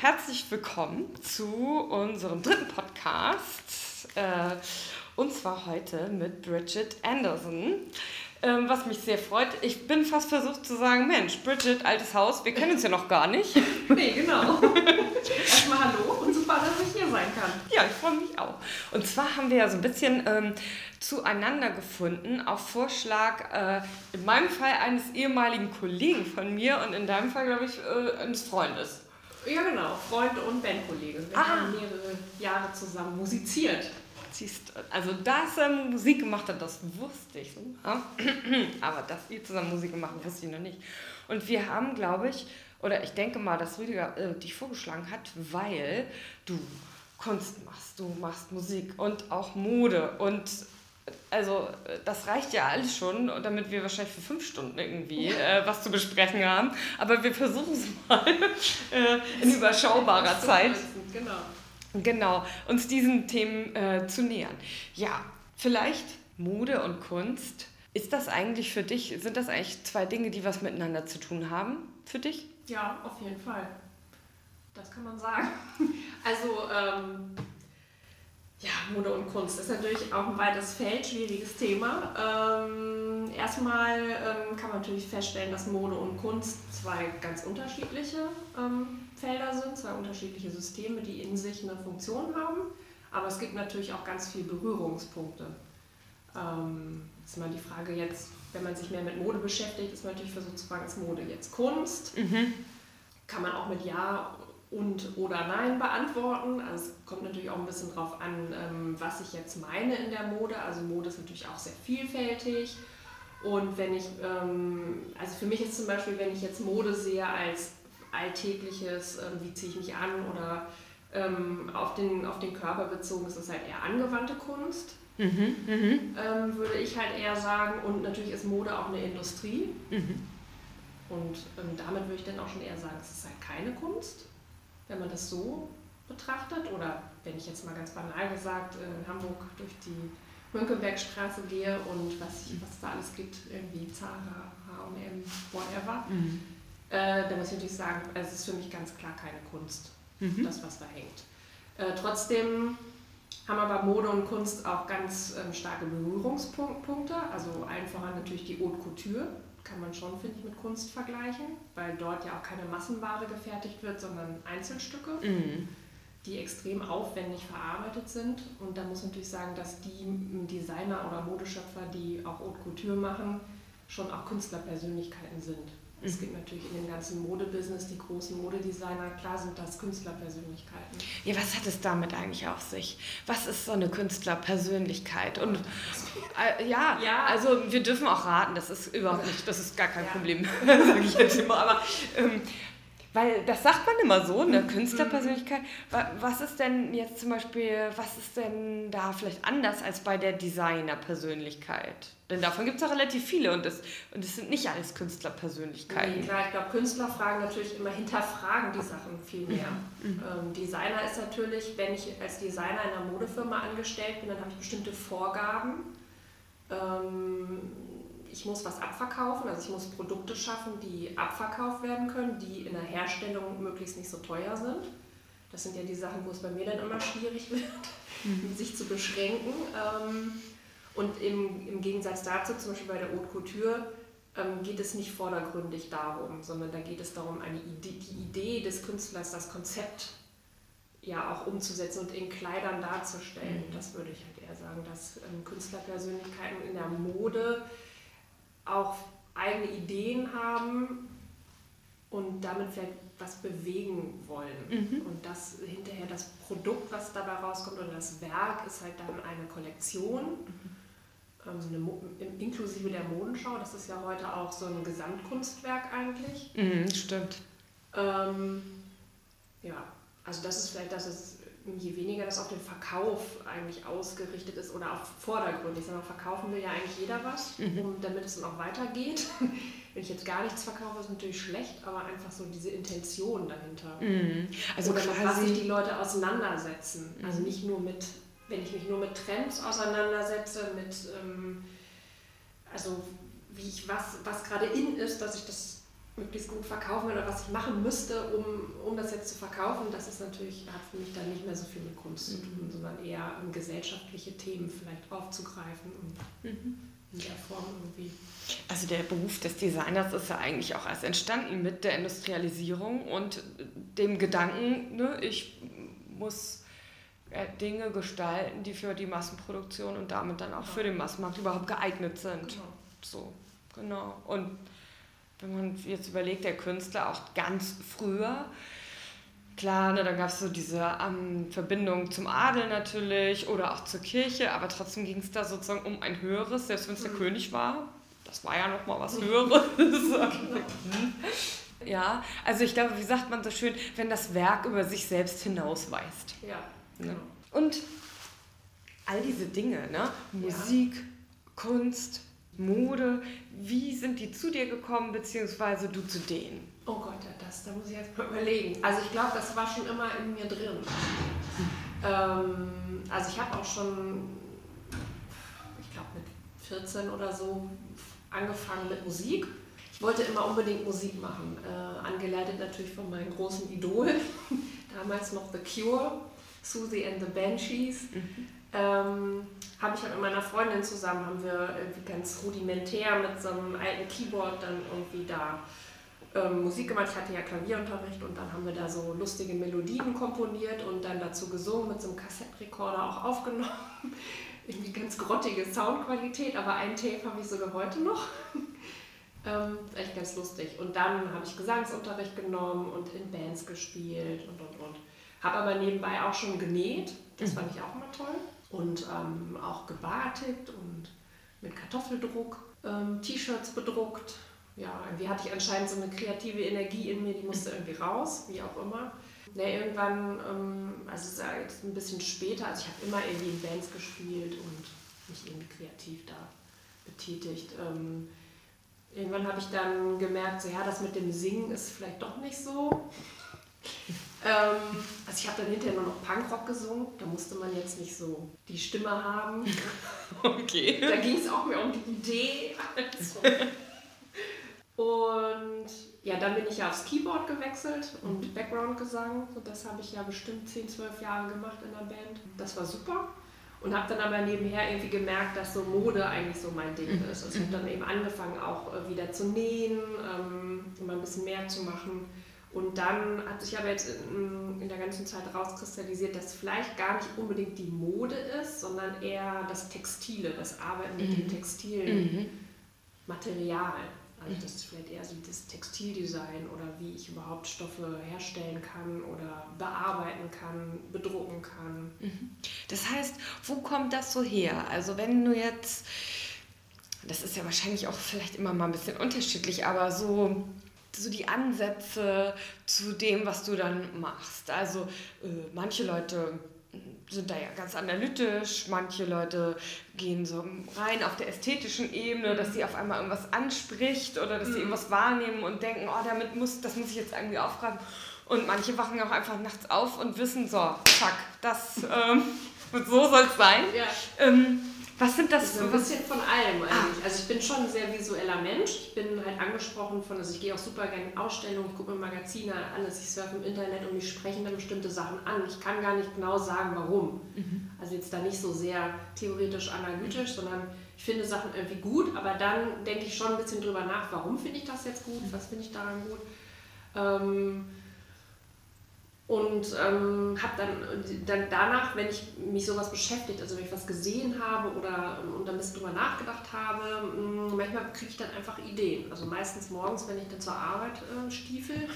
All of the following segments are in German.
herzlich willkommen zu unserem dritten Podcast. Äh, und zwar heute mit Bridget Anderson. Ähm, was mich sehr freut. Ich bin fast versucht zu sagen, Mensch, Bridget, altes Haus, wir kennen uns ja noch gar nicht. nee, genau. Erstmal hallo und super, dass ich hier sein kann. Ja, ich freue mich auch. Und zwar haben wir ja so ein bisschen ähm, zueinander gefunden auf Vorschlag, äh, in meinem Fall eines ehemaligen Kollegen von mir und in deinem Fall, glaube ich, äh, eines Freundes. Ja, genau, Freund und Bandkollege. Wir ah. haben mehrere Jahre zusammen musiziert. Siehst, also dass er Musik gemacht hat, das wusste ich. Aber dass ihr zusammen Musik gemacht habt, wusste ich noch nicht. Und wir haben, glaube ich, oder ich denke mal, dass Rüdiger äh, dich vorgeschlagen hat, weil du Kunst machst, du machst Musik und auch Mode und also das reicht ja alles schon, damit wir wahrscheinlich für fünf Stunden irgendwie äh, was zu besprechen haben. Aber wir versuchen es mal äh, in überschaubarer Zeit. Genau. Genau, uns diesen Themen äh, zu nähern. Ja, vielleicht Mode und Kunst. Ist das eigentlich für dich, sind das eigentlich zwei Dinge, die was miteinander zu tun haben für dich? Ja, auf jeden Fall. Das kann man sagen. Also, ähm, ja, Mode und Kunst ist natürlich auch ein weites Feld, schwieriges Thema. Ähm, erstmal ähm, kann man natürlich feststellen, dass Mode und Kunst zwei ganz unterschiedliche ähm, Felder sind, zwei unterschiedliche Systeme, die in sich eine Funktion haben. Aber es gibt natürlich auch ganz viele Berührungspunkte. Ähm, ist mal die Frage jetzt, wenn man sich mehr mit Mode beschäftigt, ist man natürlich versucht zu fragen, ist Mode jetzt Kunst? Mhm. Kann man auch mit Ja und oder Nein beantworten. Also es kommt natürlich auch ein bisschen drauf an, ähm, was ich jetzt meine in der Mode. Also Mode ist natürlich auch sehr vielfältig. Und wenn ich, ähm, also für mich ist zum Beispiel, wenn ich jetzt Mode sehe als alltägliches, ähm, wie ziehe ich mich an oder auf, den, auf den Körper bezogen, ist es halt eher angewandte Kunst. Mhm, mh. würde ich halt eher sagen. Und natürlich ist Mode auch eine Industrie. Mhm. Und damit würde ich dann auch schon eher sagen, es ist halt keine Kunst wenn man das so betrachtet. Oder wenn ich jetzt mal ganz banal gesagt in Hamburg durch die Mönckebergstraße gehe und was, was da alles gibt, irgendwie Zara, H&M, whatever, mhm. äh, dann muss ich natürlich sagen, es ist für mich ganz klar keine Kunst, mhm. das, was da hängt. Äh, trotzdem haben aber Mode und Kunst auch ganz ähm, starke Berührungspunkte. Also allen voran natürlich die Haute Couture kann man schon, finde ich, mit Kunst vergleichen, weil dort ja auch keine Massenware gefertigt wird, sondern Einzelstücke, mhm. die extrem aufwendig verarbeitet sind. Und da muss man natürlich sagen, dass die Designer oder Modeschöpfer, die auch Haute Couture machen, schon auch Künstlerpersönlichkeiten sind. Es gibt natürlich in dem ganzen Modebusiness die großen Modedesigner, klar sind das Künstlerpersönlichkeiten. Ja, was hat es damit eigentlich auf sich? Was ist so eine Künstlerpersönlichkeit? Und äh, ja, ja, also wir dürfen auch raten, das ist überhaupt nicht, das ist gar kein ja. Problem, sage ich jetzt immer. Aber ähm, weil das sagt man immer so, eine. Künstlerpersönlichkeit. Was ist denn jetzt zum Beispiel, was ist denn da vielleicht anders als bei der Designerpersönlichkeit? Denn davon gibt es ja relativ viele und es und das sind nicht alles Künstlerpersönlichkeiten. Nee, klar, ich glaube, Künstler fragen natürlich immer, hinterfragen die Sachen viel mehr. Mhm. Ähm, Designer ist natürlich, wenn ich als Designer in einer Modefirma angestellt bin, dann habe ich bestimmte Vorgaben. Ähm, ich muss was abverkaufen, also ich muss Produkte schaffen, die abverkauft werden können, die in der Herstellung möglichst nicht so teuer sind. Das sind ja die Sachen, wo es bei mir dann immer schwierig wird, mhm. sich zu beschränken. Ähm, und im, im Gegensatz dazu, zum Beispiel bei der Haute Couture, ähm, geht es nicht vordergründig darum, sondern da geht es darum, eine Idee, die Idee des Künstlers, das Konzept ja auch umzusetzen und in Kleidern darzustellen. Mhm. Das würde ich halt eher sagen, dass ähm, Künstlerpersönlichkeiten in der Mode auch eigene Ideen haben und damit vielleicht was bewegen wollen. Mhm. Und das hinterher das Produkt, was dabei rauskommt oder das Werk ist halt dann eine Kollektion, mhm. Ähm, eine, inklusive der Modenschau. Das ist ja heute auch so ein Gesamtkunstwerk eigentlich. Mhm, stimmt. Ähm, ja, also das ist vielleicht das, ist je weniger das auf den Verkauf eigentlich ausgerichtet ist oder auf Vordergrund. Ich sage mal, verkaufen will ja eigentlich jeder was, mhm. um, damit es dann auch weitergeht. Wenn ich jetzt gar nichts verkaufe, ist natürlich schlecht, aber einfach so diese Intention dahinter. Mhm. Also oder mit was sich die Leute auseinandersetzen. Mhm. Also nicht nur mit, wenn ich mich nur mit Trends auseinandersetze, mit, ähm, also wie ich was, was gerade in ist, dass ich das möglichst gut verkaufen oder was ich machen müsste, um, um das jetzt zu verkaufen, das ist natürlich, hat für mich dann nicht mehr so viel mit Kunst zu tun, mhm. sondern eher um gesellschaftliche Themen vielleicht aufzugreifen und mhm. in der Form irgendwie. Also der Beruf des Designers ist ja eigentlich auch erst entstanden mit der Industrialisierung und dem Gedanken, ne, ich muss Dinge gestalten, die für die Massenproduktion und damit dann auch genau. für den Massenmarkt überhaupt geeignet sind. Genau. So, genau. Und wenn man jetzt überlegt, der Künstler auch ganz früher, klar, ne, da gab es so diese ähm, Verbindung zum Adel natürlich oder auch zur Kirche, aber trotzdem ging es da sozusagen um ein höheres, selbst wenn es der mhm. König war. Das war ja nochmal was Höheres. ja, also ich glaube, wie sagt man so schön, wenn das Werk über sich selbst hinausweist. Ja. Ne? Und all diese Dinge, ne? Musik, ja. Kunst, Mode, wie sind die zu dir gekommen, beziehungsweise du zu denen? Oh Gott, das, da muss ich jetzt mal überlegen. Also ich glaube, das war schon immer in mir drin. Ähm, also ich habe auch schon, ich glaube mit 14 oder so, angefangen mit Musik. Ich wollte immer unbedingt Musik machen, äh, angeleitet natürlich von meinem großen Idol, damals noch The Cure, Susie and the Banshees. Mhm. Ähm, habe ich halt mit meiner Freundin zusammen, haben wir irgendwie ganz rudimentär mit so einem alten Keyboard dann irgendwie da ähm, Musik gemacht. Ich hatte ja Klavierunterricht und dann haben wir da so lustige Melodien komponiert und dann dazu gesungen, mit so einem Kassettenrekorder auch aufgenommen. irgendwie ganz grottige Soundqualität, aber ein Tape habe ich sogar heute noch. ähm, echt ganz lustig. Und dann habe ich Gesangsunterricht genommen und in Bands gespielt und und und. Habe aber nebenbei auch schon genäht, das mhm. fand ich auch immer toll und ähm, auch gebatigt und mit Kartoffeldruck ähm, T-Shirts bedruckt. Ja, irgendwie hatte ich anscheinend so eine kreative Energie in mir, die musste irgendwie raus, wie auch immer. Ja, irgendwann, ähm, also es ist ja jetzt ein bisschen später, also ich habe immer irgendwie in Bands gespielt und mich irgendwie kreativ da betätigt. Ähm, irgendwann habe ich dann gemerkt, so ja, das mit dem Singen ist vielleicht doch nicht so. Ähm, also ich habe dann hinterher nur noch Punkrock gesungen. Da musste man jetzt nicht so die Stimme haben. Okay. Da ging es auch mehr um die Idee. Also. Und ja, dann bin ich ja aufs Keyboard gewechselt und mhm. Background-Gesang. Und das habe ich ja bestimmt 10, 12 Jahre gemacht in der Band. Das war super. Und habe dann aber nebenher irgendwie gemerkt, dass so Mode eigentlich so mein Ding mhm. ist. Also ich habe dann eben angefangen auch äh, wieder zu nähen, ähm, immer ein bisschen mehr zu machen. Und dann hat sich aber jetzt in, in, der ganzen Zeit rauskristallisiert, dass vielleicht gar nicht unbedingt die Mode ist, sondern eher das Textile, das Arbeiten mit mhm. den textilen mhm. Material. Also das ist vielleicht eher so das Textildesign oder wie ich überhaupt Stoffe herstellen kann oder bearbeiten kann, bedrucken kann. Mhm. Das heißt, wo kommt das so her? Also wenn du jetzt, das ist ja wahrscheinlich auch vielleicht immer mal ein bisschen unterschiedlich, aber so so die Ansätze zu dem, was du dann machst. Also äh, manche Leute sind da ja ganz analytisch, manche Leute gehen so rein auf der ästhetischen Ebene, dass sie auf einmal irgendwas anspricht oder dass sie mhm. irgendwas wahrnehmen und denken, oh, damit muss, das muss ich jetzt irgendwie aufgreifen. Und manche wachen auch einfach nachts auf und wissen, so, zack, das, ähm, so soll es sein. Ja. Ähm, was sind das? So ein bisschen von allem eigentlich. Ah. Also ich bin schon ein sehr visueller Mensch. Ich bin halt angesprochen von, also ich gehe auch super gerne in Ausstellungen, ich gucke mir Magazine, alles. Ich surfe im Internet und mich sprechen dann bestimmte Sachen an. Ich kann gar nicht genau sagen, warum. Mhm. Also jetzt da nicht so sehr theoretisch analytisch, sondern ich finde Sachen irgendwie gut, aber dann denke ich schon ein bisschen drüber nach, warum finde ich das jetzt gut, was finde ich daran gut. Ähm, und ähm, habe dann, dann danach, wenn ich mich sowas beschäftigt, also wenn ich was gesehen habe oder ähm, und ein bisschen drüber nachgedacht habe, mm, manchmal kriege ich dann einfach Ideen. Also meistens morgens, wenn ich dann zur Arbeit äh, stiefel,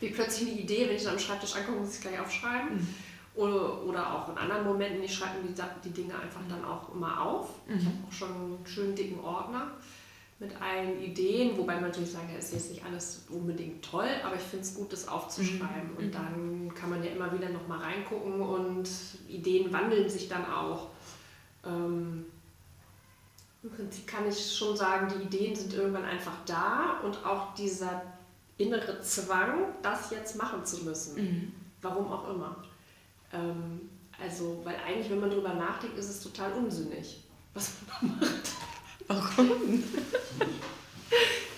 wie plötzlich eine Idee, wenn ich dann am Schreibtisch ankomme, muss ich gleich aufschreiben. Mhm. Oder, oder auch in anderen Momenten, ich schreibe mir die, die Dinge einfach dann auch immer auf. Mhm. Ich habe auch schon einen schönen dicken Ordner mit allen Ideen, wobei man natürlich sagen kann, ist jetzt nicht alles unbedingt toll, aber ich finde es gut, das aufzuschreiben. Mhm. Und dann kann man ja immer wieder nochmal reingucken und Ideen wandeln sich dann auch. Ähm, Im Prinzip kann ich schon sagen, die Ideen sind irgendwann einfach da und auch dieser innere Zwang, das jetzt machen zu müssen. Mhm. Warum auch immer. Ähm, also, weil eigentlich, wenn man darüber nachdenkt, ist es total unsinnig, was man macht. Warum?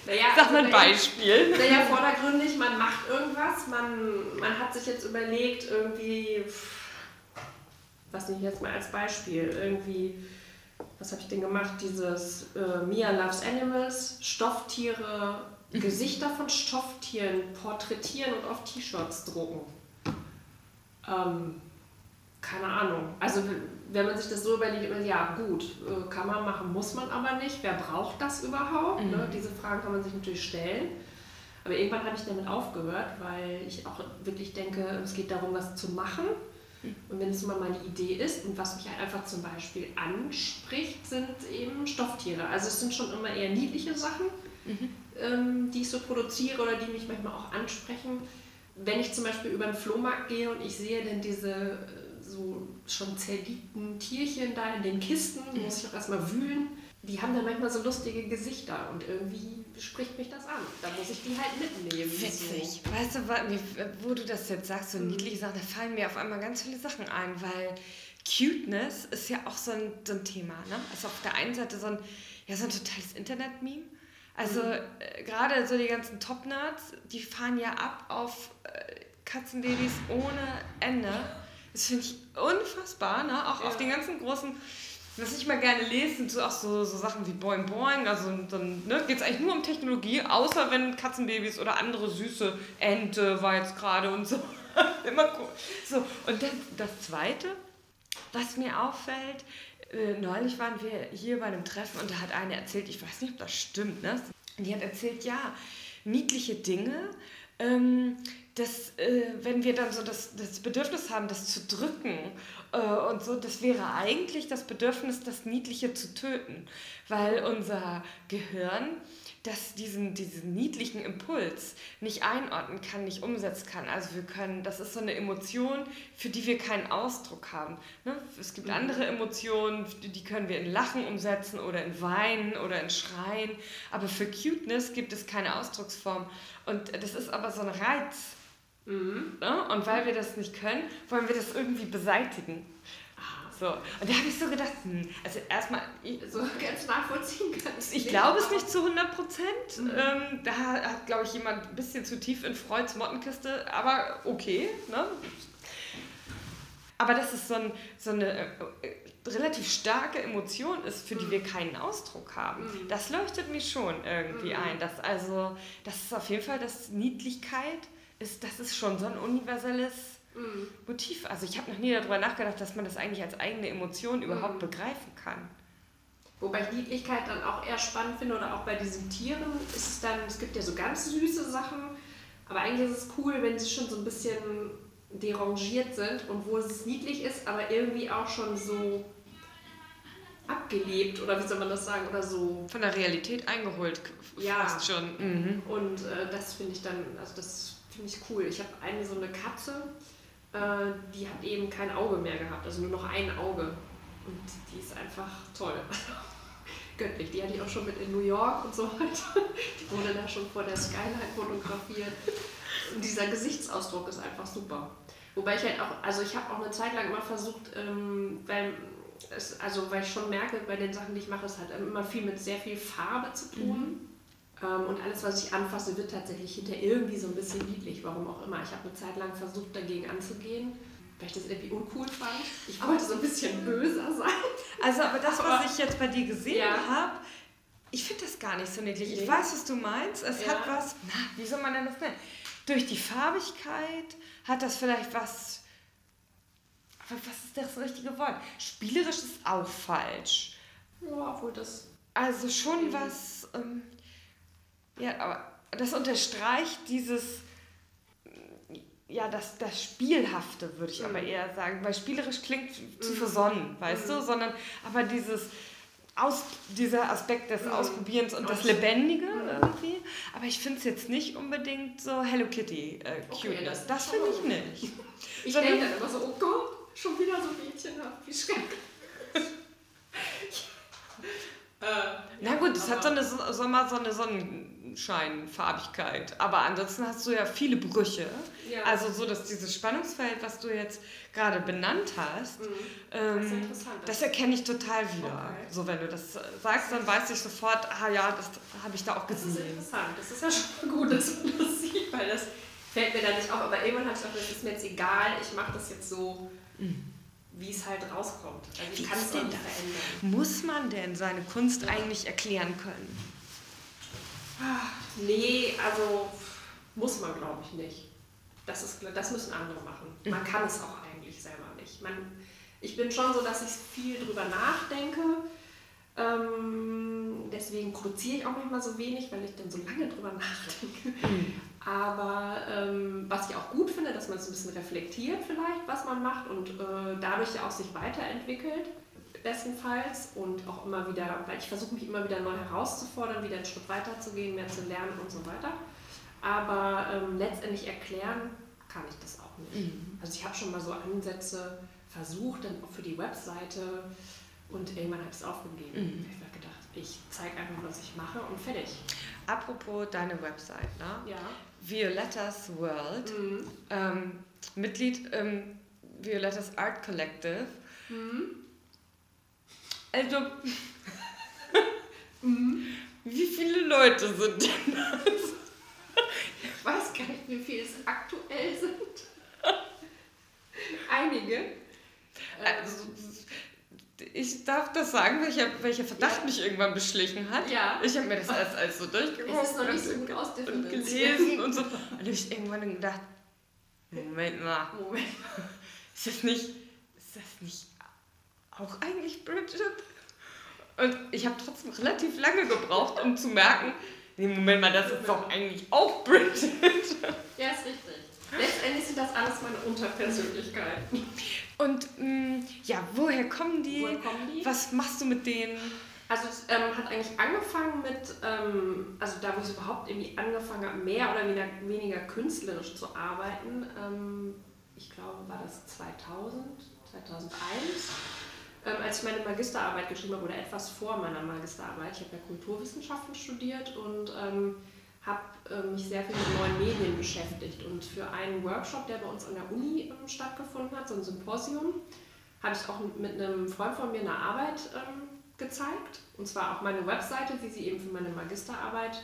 Naja, Sag mal ein also, Beispiel. Naja, vordergründig, man macht irgendwas, man, man hat sich jetzt überlegt, irgendwie, was nehme ich jetzt mal als Beispiel, irgendwie, was habe ich denn gemacht, dieses äh, Mia Loves Animals, Stofftiere, mhm. Gesichter von Stofftieren porträtieren und auf T-Shirts drucken. Ähm, keine Ahnung. Also wenn man sich das so überlegt, ja gut, äh, kann man machen, muss man aber nicht. Wer braucht das überhaupt? Mhm. Ne? Diese Fragen kann man sich natürlich stellen. Aber irgendwann habe ich damit aufgehört, weil ich auch wirklich denke, es geht darum, was zu machen. Mhm. Und wenn es mal meine Idee ist und was mich halt einfach zum Beispiel anspricht, sind eben Stofftiere. Also es sind schon immer eher niedliche Sachen, mhm. ähm, die ich so produziere oder die mich manchmal auch ansprechen. Wenn ich zum Beispiel über den Flohmarkt gehe und ich sehe dann diese äh, so schon zerlegten Tierchen da in den Kisten, mhm. muss ich auch erstmal wühlen. Die haben dann manchmal so lustige Gesichter und irgendwie spricht mich das an. Da muss ich die halt mitnehmen. Witzig. So. Weißt du, wo du das jetzt sagst, so mhm. niedliche Sachen, da fallen mir auf einmal ganz viele Sachen ein, weil Cuteness ist ja auch so ein, so ein Thema. Ne? Also auf der einen Seite so ein, ja, so ein totales Internet-Meme. Also mhm. äh, gerade so die ganzen Top-Nerds, die fahren ja ab auf äh, Katzenbabys ohne Ende. Das finde ich unfassbar, ne? Auch ja. auf den ganzen großen, was ich mal gerne lese, sind so auch so, so Sachen wie Boing Boing. Also dann ne, geht es eigentlich nur um Technologie, außer wenn Katzenbabys oder andere süße Ente war jetzt gerade und so. Immer cool. So, und dann das Zweite, was mir auffällt, äh, neulich waren wir hier bei einem Treffen und da hat eine erzählt, ich weiß nicht, ob das stimmt, ne? Die hat erzählt, ja, niedliche Dinge ähm, dass äh, wenn wir dann so das, das Bedürfnis haben, das zu drücken äh, und so, das wäre eigentlich das Bedürfnis, das Niedliche zu töten, weil unser Gehirn das diesen, diesen niedlichen Impuls nicht einordnen kann, nicht umsetzen kann. Also wir können, das ist so eine Emotion, für die wir keinen Ausdruck haben. Ne? Es gibt mhm. andere Emotionen, die können wir in Lachen umsetzen oder in Weinen oder in Schreien, aber für Cuteness gibt es keine Ausdrucksform. Und das ist aber so ein Reiz. Mhm. Ne? Und weil wir das nicht können, wollen wir das irgendwie beseitigen. So. Und da habe ich so gedacht, hm, also erstmal. So ganz nachvollziehen kannst. Ich glaube es nicht zu 100 Prozent. Mhm. Ähm, da hat, glaube ich, jemand ein bisschen zu tief in Freuds Mottenkiste, aber okay. Ne? Aber dass es so, ein, so eine äh, relativ starke Emotion ist, für die mhm. wir keinen Ausdruck haben, mhm. das leuchtet mir schon irgendwie mhm. ein. Dass also, das ist auf jeden Fall, dass Niedlichkeit ist, das ist schon so ein universelles mhm. Motiv. Also ich habe noch nie darüber nachgedacht, dass man das eigentlich als eigene Emotion überhaupt mhm. begreifen kann. Wobei ich Niedlichkeit dann auch eher spannend finde oder auch bei diesen Tieren ist es dann, es gibt ja so ganz süße Sachen, aber eigentlich ist es cool, wenn sie schon so ein bisschen derangiert sind und wo es niedlich ist, aber irgendwie auch schon so abgelebt oder wie soll man das sagen oder so von der Realität eingeholt ja. fast schon mhm. und äh, das finde ich dann also das finde ich cool ich habe eine so eine Katze äh, die hat eben kein Auge mehr gehabt, also nur noch ein Auge. Und die ist einfach toll. Göttlich. Die hatte ich auch schon mit in New York und so weiter. Die wurde da schon vor der Skyline fotografiert. Und dieser Gesichtsausdruck ist einfach super. Wobei ich halt auch, also ich habe auch eine Zeit lang immer versucht, ähm, weil es, also weil ich schon merke, bei den Sachen, die ich mache, es hat immer viel mit sehr viel Farbe zu tun. Mhm. Ähm, und alles, was ich anfasse, wird tatsächlich hinter irgendwie so ein bisschen niedlich, warum auch immer. Ich habe eine Zeit lang versucht, dagegen anzugehen, weil ich das irgendwie uncool fand. Ich wollte so ein bisschen böser sein. Also, aber das, was ich jetzt bei dir gesehen ja. habe, ich finde das gar nicht so niedlich. Ich weiß, was du meinst. Es ja. hat was, na, wie soll man denn das nennen? Durch die Farbigkeit hat das vielleicht was. Aber was ist das richtige Wort? Spielerisch ist auch falsch. Ja, obwohl das. Also schon was. Ähm, ja, aber das unterstreicht dieses, ja, das, das Spielhafte, würde ich mhm. aber eher sagen, weil spielerisch klingt zu mhm. versonnen, weißt mhm. du, sondern aber dieses, aus, dieser Aspekt des mhm. Ausprobierens und das Lebendige mhm. irgendwie. Aber ich finde es jetzt nicht unbedingt so Hello Kitty äh. Okay, das, das finde ich nicht. Ich denke dann immer so, oh Gott, schon wieder so mädchenhaft, wie schrecklich. Äh, Na gut, es hat so eine, so, mal so eine Sonnenscheinfarbigkeit. Aber ansonsten hast du ja viele Brüche. Ja. Also so, dass dieses Spannungsfeld, was du jetzt gerade benannt hast, mhm. ähm, das, das, erkenne ich total wieder. Okay. So, wenn du das sagst, dann weiß ich sofort, ah ja, das habe ich da auch gesehen. Das ist interessant. Das ist ja schon gut, dass man das sieht, weil das fällt mir da nicht auf. Aber irgendwann habe ich auch das ist mir jetzt egal, ich mache das jetzt so. Mhm wie es halt rauskommt. Also ich kann es denn da verändern. Muss man denn seine Kunst ja. eigentlich erklären können? Ach, nee, also muss man glaube ich nicht. Das, ist, das müssen andere machen. Man kann es auch eigentlich selber nicht. Man, ich bin schon so, dass ich viel drüber nachdenke. Ähm, deswegen produziere ich auch manchmal so wenig, weil ich dann so lange drüber nachdenke. Mhm. Aber ähm, was ich auch gut finde, dass man es ein bisschen reflektiert vielleicht, was man macht und äh, dadurch ja auch sich weiterentwickelt, bestenfalls. Und auch immer wieder, weil ich versuche mich immer wieder neu herauszufordern, wieder einen Schritt weiter zu gehen, mehr zu lernen und so weiter. Aber ähm, letztendlich erklären kann ich das auch nicht. Mhm. Also ich habe schon mal so Ansätze versucht, dann auch für die Webseite und irgendwann habe ich es aufgegeben. Mhm. Ich habe gedacht, ich zeige einfach, was ich mache und fertig. Apropos deine Website, ne? Ja. Violettas World, mhm. ähm, Mitglied im Violettas Art Collective. Mhm. Also, mhm. wie viele Leute sind denn das? Ich weiß gar nicht, wie viele es aktuell sind. Einige. Also, ich darf das sagen, welcher, welcher Verdacht ja. mich irgendwann beschlichen hat. Ja. Ich habe mir das alles, alles so durchgeguckt es ist noch nicht so gut und gelesen und so. Und habe ich irgendwann gedacht, Moment mal. Moment. Ist das nicht, ist das nicht auch eigentlich Bridget? Und ich habe trotzdem relativ lange gebraucht, um zu merken, nee, Moment mal, das ist doch eigentlich auch Bridget. Ja, ist richtig. Letztendlich sind das alles meine Unterpersönlichkeiten. Und mh, mm, ja, woher kommen, die? woher kommen die? Was machst du mit denen? Also es ähm, hat eigentlich angefangen mit, ähm, also da wo ich überhaupt irgendwie angefangen habe, mehr oder weniger, weniger künstlerisch zu arbeiten. Ähm, ich glaube, war das 2000, 2001, ähm, als ich meine Magisterarbeit geschrieben habe oder etwas vor meiner Magisterarbeit. Ich habe ja Kulturwissenschaften studiert und ähm, habe äh, mich sehr viel mit neuen Medien beschäftigt. Und für einen Workshop, der bei uns an der Uni ähm, stattgefunden hat, so ein Symposium, habe ich auch mit einem Freund von mir eine Arbeit ähm, gezeigt. Und zwar auch meine Webseite, wie sie eben für meine Magisterarbeit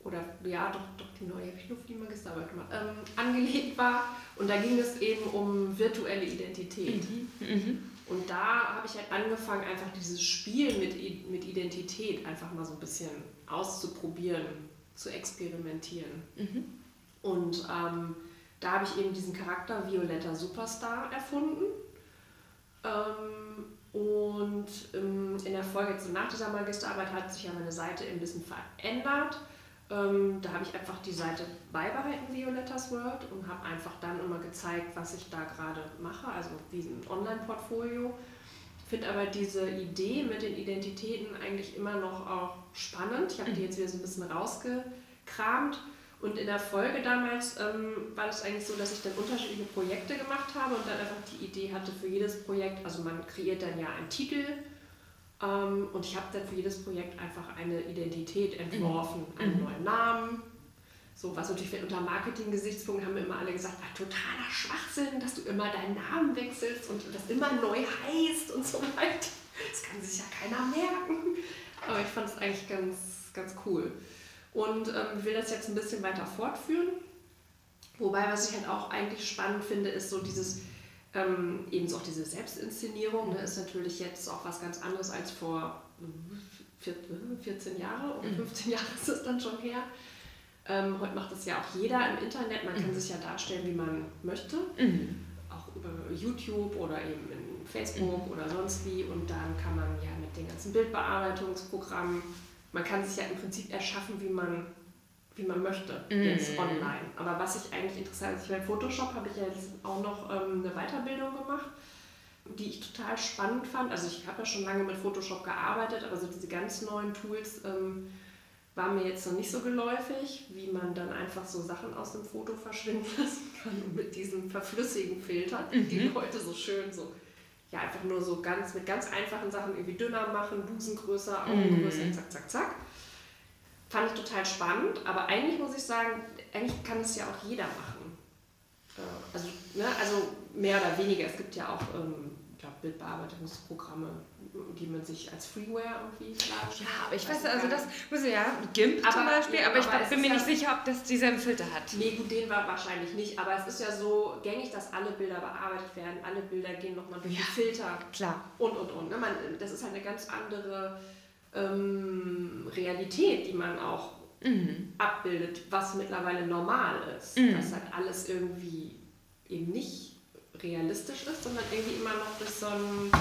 oder ja, doch, doch die neue habe ich nur für die Magisterarbeit gemacht, ähm, angelegt war. Und da ging es eben um virtuelle Identität. Mhm. Mhm. Und da habe ich halt angefangen, einfach dieses Spiel mit, mit Identität einfach mal so ein bisschen auszuprobieren zu experimentieren. Mhm. Und ähm, da habe ich eben diesen Charakter Violetta Superstar erfunden. Ähm, und ähm, in der Folge jetzt nach dieser Magisterarbeit hat sich ja meine Seite ein bisschen verändert. Ähm, da habe ich einfach die Seite beibehalten, Violettas World, und habe einfach dann immer gezeigt, was ich da gerade mache, also wie ein Online-Portfolio finde aber diese Idee mit den Identitäten eigentlich immer noch auch spannend. Ich habe die mhm. jetzt wieder so ein bisschen rausgekramt. Und in der Folge damals ähm, war das eigentlich so, dass ich dann unterschiedliche Projekte gemacht habe und dann einfach die Idee hatte für jedes Projekt, also man kreiert dann ja einen Titel ähm, und ich habe dann für jedes Projekt einfach eine Identität entworfen, mhm. einen neuen Namen, so, was natürlich unter Marketing-Gesichtspunkten haben wir immer alle gesagt, war totaler Schwachsinn, dass du immer deinen Namen wechselst und das immer neu heißt und so weiter. Das kann sich ja keiner merken. Aber ich fand es eigentlich ganz, ganz cool. Und ähm, will das jetzt ein bisschen weiter fortführen. Wobei, was ich halt auch eigentlich spannend finde, ist so dieses, ähm, eben so auch diese Selbstinszenierung, ne, ist natürlich jetzt auch was ganz anderes als vor 14 Jahren oder 15 Jahren ist es dann schon her. Ähm, heute macht das ja auch jeder im Internet. Man kann mhm. sich ja darstellen, wie man möchte. Mhm. Auch über YouTube oder eben in Facebook mhm. oder sonst wie. Und dann kann man ja mit den ganzen Bildbearbeitungsprogrammen, man kann sich ja im Prinzip erschaffen, wie man, wie man möchte, jetzt mhm. online. Aber was ich eigentlich interessant ist, bei Photoshop habe ich ja jetzt auch noch ähm, eine Weiterbildung gemacht die ich total spannend fand. Also ich habe ja schon lange mit Photoshop gearbeitet, aber so diese ganz neuen Tools ähm, war mir jetzt noch nicht so geläufig, wie man dann einfach so Sachen aus dem Foto verschwinden lassen kann mit diesen verflüssigen Filtern, mhm. die heute so schön so ja einfach nur so ganz mit ganz einfachen Sachen irgendwie dünner machen, Busen größer, Augen größer, mm. zack, zack, zack. Fand ich total spannend, aber eigentlich muss ich sagen, eigentlich kann es ja auch jeder machen. Äh, also, ne, also mehr oder weniger. Es gibt ja auch ähm, Bildbearbeitungsprogramme, die man sich als Freeware irgendwie laden Ja, aber ich weiß, also das muss ja, GIMP aber, zum Beispiel, ja, aber ich aber bin mir nicht sicher, ob das dieselben Filter hat. Nee, gut, den war wahrscheinlich nicht, aber es ist ja so gängig, dass alle Bilder bearbeitet werden, alle Bilder gehen nochmal durch ja, Filter. Klar. Und, und, und. Ne? Man, das ist halt eine ganz andere ähm, Realität, die man auch mhm. abbildet, was mittlerweile normal ist. Mhm. Dass halt alles irgendwie eben nicht realistisch ist, sondern irgendwie immer noch durch so ein.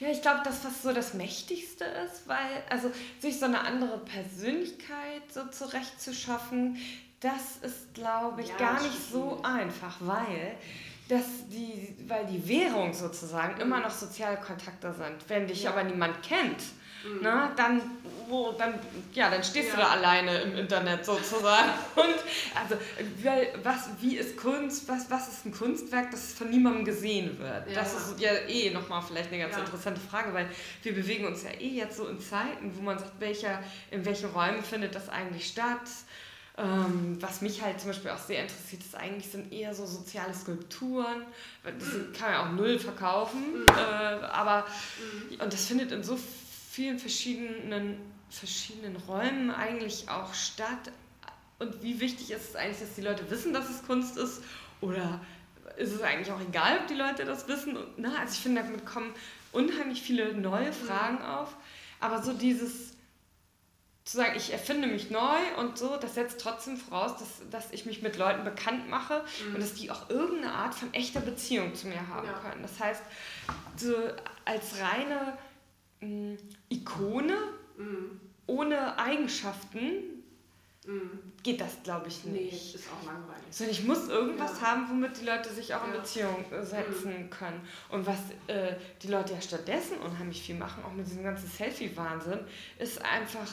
Ja, ich glaube, das, was so das Mächtigste ist, weil, also sich so eine andere Persönlichkeit so zurechtzuschaffen, das ist, glaube ich, ja, gar nicht so einfach, weil dass die, weil die Währung sozusagen immer noch soziale Kontakte sind. Wenn dich ja. aber niemand kennt, Mhm. Na, dann, wo, dann, ja, dann stehst ja. du da alleine im Internet sozusagen. Und also, weil, was, wie ist Kunst, was, was ist ein Kunstwerk, das von niemandem gesehen wird? Ja. Das ist ja eh nochmal vielleicht eine ganz ja. interessante Frage, weil wir bewegen uns ja eh jetzt so in Zeiten, wo man sagt, welcher, in welchen Räumen findet das eigentlich statt? Ähm, was mich halt zum Beispiel auch sehr interessiert, ist eigentlich sind eher so soziale Skulpturen. Das kann man ja auch null verkaufen. Mhm. Äh, aber mhm. und das findet in so vielen verschiedenen, verschiedenen Räumen eigentlich auch statt. Und wie wichtig ist es eigentlich, dass die Leute wissen, dass es Kunst ist? Oder ist es eigentlich auch egal, ob die Leute das wissen? Na, also ich finde, damit kommen unheimlich viele neue Fragen auf. Aber so dieses zu sagen, ich erfinde mich neu und so, das setzt trotzdem voraus, dass, dass ich mich mit Leuten bekannt mache mhm. und dass die auch irgendeine Art von echter Beziehung zu mir haben ja. können. Das heißt, so als reine mh, Ikone mm. ohne Eigenschaften mm. geht das, glaube ich, nicht. Nee, ist auch langweilig. Sondern ich muss irgendwas ja. haben, womit die Leute sich auch ja. in Beziehung äh, setzen mm. können. Und was äh, die Leute ja stattdessen unheimlich viel machen, auch mit diesem ganzen Selfie-Wahnsinn, ist einfach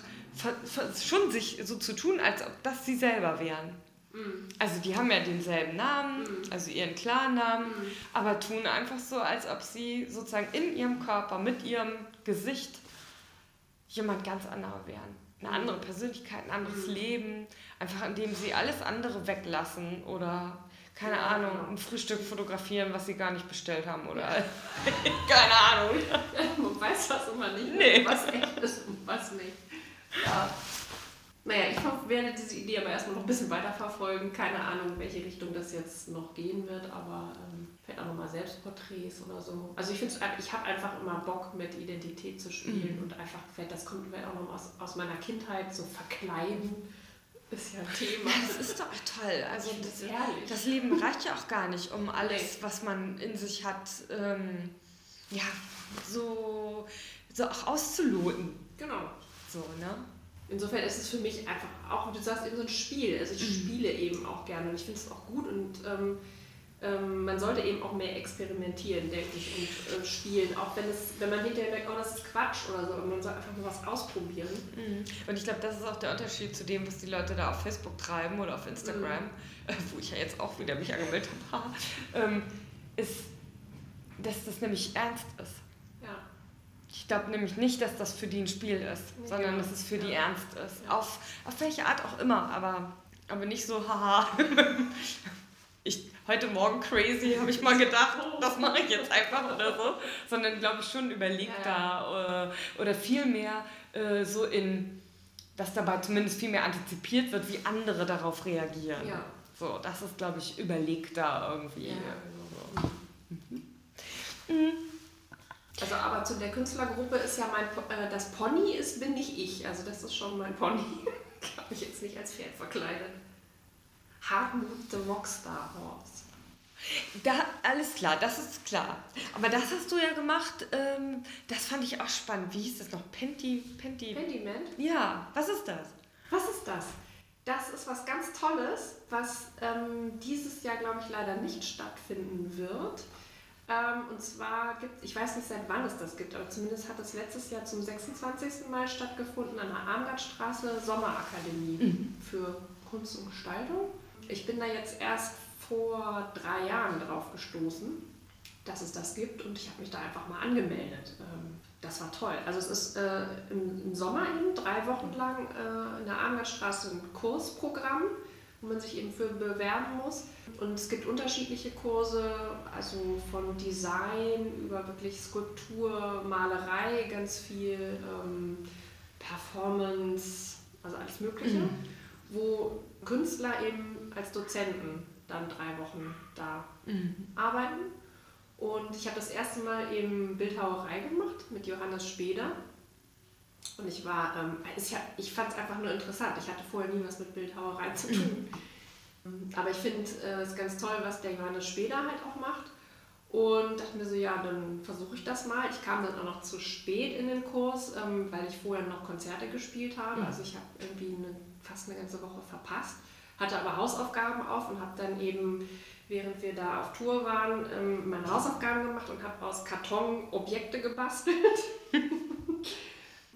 schon sich so zu tun, als ob das sie selber wären. Mhm. Also die haben ja denselben Namen, mhm. also ihren Klarnamen, mhm. aber tun einfach so, als ob sie sozusagen in ihrem Körper, mit ihrem Gesicht jemand ganz anderer wären. Eine andere Persönlichkeit, ein anderes. Leben, einfach indem sie alles andere weglassen oder keine ja, Ahnung, genau. ein Frühstück fotografieren, was sie gar nicht bestellt haben oder keine Ahnung. Man weiß das immer nicht, nee. was echt ist und was nicht. Ja. Naja, ich werde diese Idee aber erstmal noch ein bisschen weiter verfolgen. Keine Ahnung, in welche Richtung das jetzt noch gehen wird, aber ähm, vielleicht auch nochmal Selbstporträts oder so. Also ich finde ich habe einfach immer Bock, mit Identität zu spielen mhm. und einfach, das kommt vielleicht auch noch aus, aus meiner Kindheit, so verkleiden ist ja ein Thema. Das ist doch toll. Also das, das, Leben reicht ja auch gar nicht, um alles, was man in sich hat, ähm, ja, so, so auch auszuloten. Genau. So, ne? Insofern ist es für mich einfach auch, wie du sagst, eben so ein Spiel. Also ich mhm. spiele eben auch gerne und ich finde es auch gut und ähm, ähm, man sollte eben auch mehr experimentieren, denke ich, und äh, spielen. Auch wenn, es, wenn man hinterher merkt, oh, das ist Quatsch oder so, und man soll einfach nur was ausprobieren. Mhm. Und ich glaube, das ist auch der Unterschied zu dem, was die Leute da auf Facebook treiben oder auf Instagram, mhm. äh, wo ich ja jetzt auch wieder mich angemeldet habe, ähm, ist, dass das nämlich ernst ist. Ich glaube nämlich nicht, dass das für die ein Spiel ist, ja. sondern dass es für die ernst ist. Auf, auf welche Art auch immer, aber, aber nicht so, haha. ich, heute Morgen crazy, habe ich mal gedacht, das mache ich jetzt einfach oder so. Sondern glaube ich schon überlegter ja. oder, äh, oder viel mehr äh, so in, dass dabei zumindest viel mehr antizipiert wird, wie andere darauf reagieren. Ja. So, das ist, glaube ich, überlegter irgendwie. Ja, genau. mhm. Mhm. Also aber zu der Künstlergruppe ist ja mein, äh, das Pony ist, bin nicht ich. Also das ist schon mein Pony. ich habe mich jetzt nicht als Pferd verkleidet. Hartmut the Rockstar Horse. Da, alles klar, das ist klar. Aber das hast du ja gemacht, ähm, das fand ich auch spannend. Wie hieß das noch? Penti, Penti... Pentiment? Ja, was ist das? Was ist das? Das ist was ganz Tolles, was ähm, dieses Jahr, glaube ich, leider nicht stattfinden wird. Ähm, und zwar gibt ich weiß nicht seit wann es das gibt, aber zumindest hat es letztes Jahr zum 26. Mal stattgefunden an der Armgardstraße Sommerakademie mhm. für Kunst und Gestaltung. Ich bin da jetzt erst vor drei Jahren drauf gestoßen. dass es das gibt und ich habe mich da einfach mal angemeldet. Ähm, das war toll. Also es ist äh, im, im, Sommer eben drei Wochen lang äh, in der Armgardstraße ein Kursprogramm, wo man sich eben für bewerben muss. Und es gibt unterschiedliche Kurse, also von Design über wirklich Skulptur, Malerei, ganz viel ähm, Performance, also alles Mögliche, mhm. wo Künstler eben als Dozenten dann drei Wochen da mhm. arbeiten. Und ich habe das erste Mal eben Bildhauerei gemacht mit Johannes Speder. Und ich war, ähm, ich, ich fand es einfach nur interessant. Ich hatte vorher nie was mit Bildhauerei zu tun. Aber ich finde äh, es ganz toll, was der Johannes Speder halt auch macht. Und dachte mir so, ja, dann versuche ich das mal. Ich kam dann auch noch zu spät in den Kurs, ähm, weil ich vorher noch Konzerte gespielt habe. Mhm. Also ich habe irgendwie eine, fast eine ganze Woche verpasst. Hatte aber Hausaufgaben auf und habe dann eben während wir da auf Tour waren, ähm, meine Hausaufgaben gemacht und habe aus Karton Objekte gebastelt.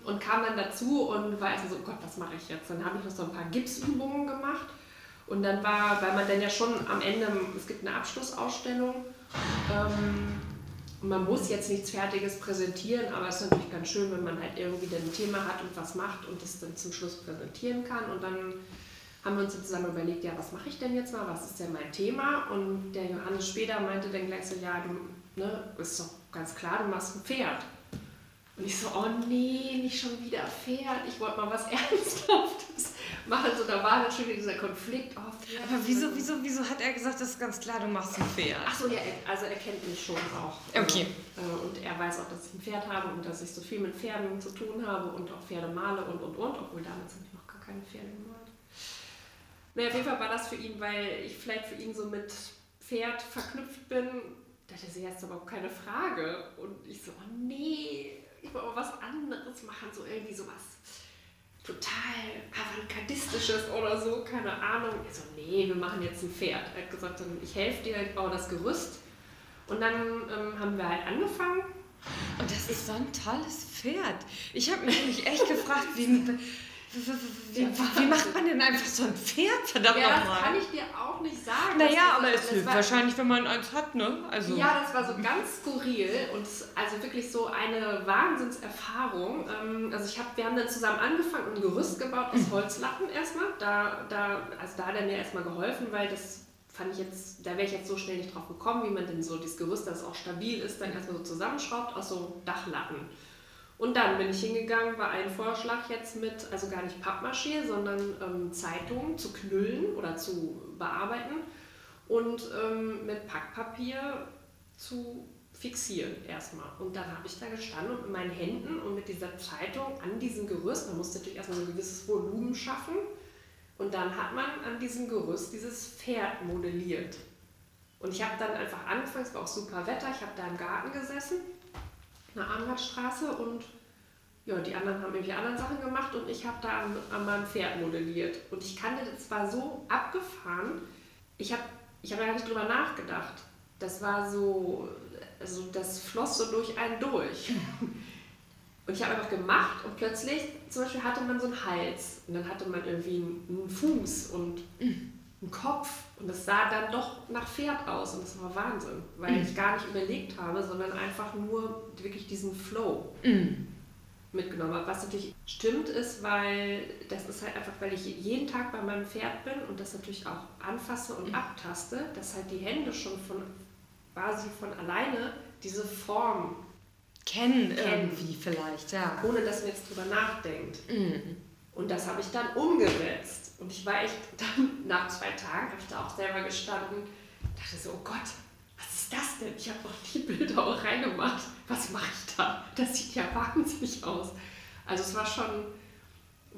und kam dann dazu und war erst so, oh Gott, was mache ich jetzt? Dann habe ich noch so ein paar Gipsübungen gemacht. Und dann war, weil man dann ja schon am Ende, es gibt eine Abschlussausstellung, ähm, man muss jetzt nichts Fertiges präsentieren, aber es ist natürlich ganz schön, wenn man halt irgendwie dann ein Thema hat und was macht und das dann zum Schluss präsentieren kann. Und dann haben wir uns zusammen überlegt, ja, was mache ich denn jetzt mal, was ist denn mein Thema? Und der Johannes später meinte dann gleich so, ja, du, ne, ist doch ganz klar, du machst ein Pferd. Und ich so, oh nee, nicht schon wieder Pferd, ich wollte mal was Ernsthaftes machen. So, da war natürlich dieser Konflikt. Oh, Pferd, Aber wieso, wieso, wieso hat er gesagt, das ist ganz klar, du machst ein Pferd? Ach so, ja, also er kennt mich schon auch. Okay. Also, und er weiß auch, dass ich ein Pferd habe und dass ich so viel mit Pferden zu tun habe und auch Pferde male und, und, und. Obwohl damals habe ich noch gar keine Pferde gemalt. Naja, auf jeden Fall war das für ihn, weil ich vielleicht für ihn so mit Pferd verknüpft bin. Da dachte sie, jetzt überhaupt keine Frage. Und ich so, oh nee, ich will aber was anderes machen, so irgendwie sowas total avantgardistisches oder so, keine Ahnung. Ich so, nee, wir machen jetzt ein Pferd. Er hat gesagt, ich helfe dir, ich baue das Gerüst. Und dann ähm, haben wir halt angefangen. Und das ist so ein tolles Pferd. Ich habe mich echt gefragt, wie, wie, wie, macht man denn einfach so ein Pferd? Verdammt ja, das kann ich dir auch nicht sagen. Naja, aber es hilft wahrscheinlich, wenn man eins hat, ne? Also. Ja, das war so ganz skurril und also wirklich so eine Wahnsinnserfahrung. Ähm, also ich hab, wir haben dann zusammen angefangen und ein Gerüst gebaut aus Holzlatten erstmal. Da, da, also da hat er mir erstmal geholfen, weil das fand ich jetzt, da wäre ich jetzt so schnell nicht drauf gekommen, wie man denn so dieses Gerüst, das auch stabil ist, dann erstmal so zusammenschraubt aus so Dachlatten. Und dann bin ich hingegangen, war ein Vorschlag jetzt mit, also gar nicht Pappmaché, sondern ähm, Zeitungen zu knüllen oder zu bearbeiten und ähm, mit Packpapier zu fixieren erstmal. Und dann habe ich da gestanden und mit meinen Händen und mit dieser Zeitung an diesem Gerüst, man musste natürlich erstmal so ein gewisses Volumen schaffen, und dann hat man an diesem Gerüst dieses Pferd modelliert. Und ich habe dann einfach angefangen, es war auch super Wetter, ich habe da im Garten gesessen eine Armradstraße und ja, die anderen haben irgendwie andere Sachen gemacht und ich habe da an, an, meinem Pferd modelliert. Und ich kannte das war so abgefahren. Ich habe ich hab ja nicht drüber nachgedacht. Das war so, also das floss so durch einen durch. Und ich habe einfach gemacht und plötzlich, zum Beispiel hatte man so einen Hals und dann hatte man irgendwie einen Fuß und einen Kopf und das sah dann doch nach Pferd aus und das war Wahnsinn, weil mhm. ich gar nicht überlegt habe, sondern einfach nur wirklich diesen Flow mhm. mitgenommen habe. Was natürlich stimmt ist, weil das ist halt einfach, weil ich jeden Tag bei meinem Pferd bin und das natürlich auch anfasse und mhm. abtaste, dass halt die Hände schon von quasi von alleine diese Form kennen, kennen. irgendwie vielleicht, ja. Ohne dass man jetzt drüber nachdenkt. Mhm. Und das habe ich dann umgesetzt. Und ich war echt dann, nach zwei Tagen, habe ich da auch selber gestanden, dachte so, oh Gott, was ist das denn? Ich habe doch die Bilder auch reingemacht. Was mache ich da? Das sieht ja wahnsinnig aus. Also es war schon,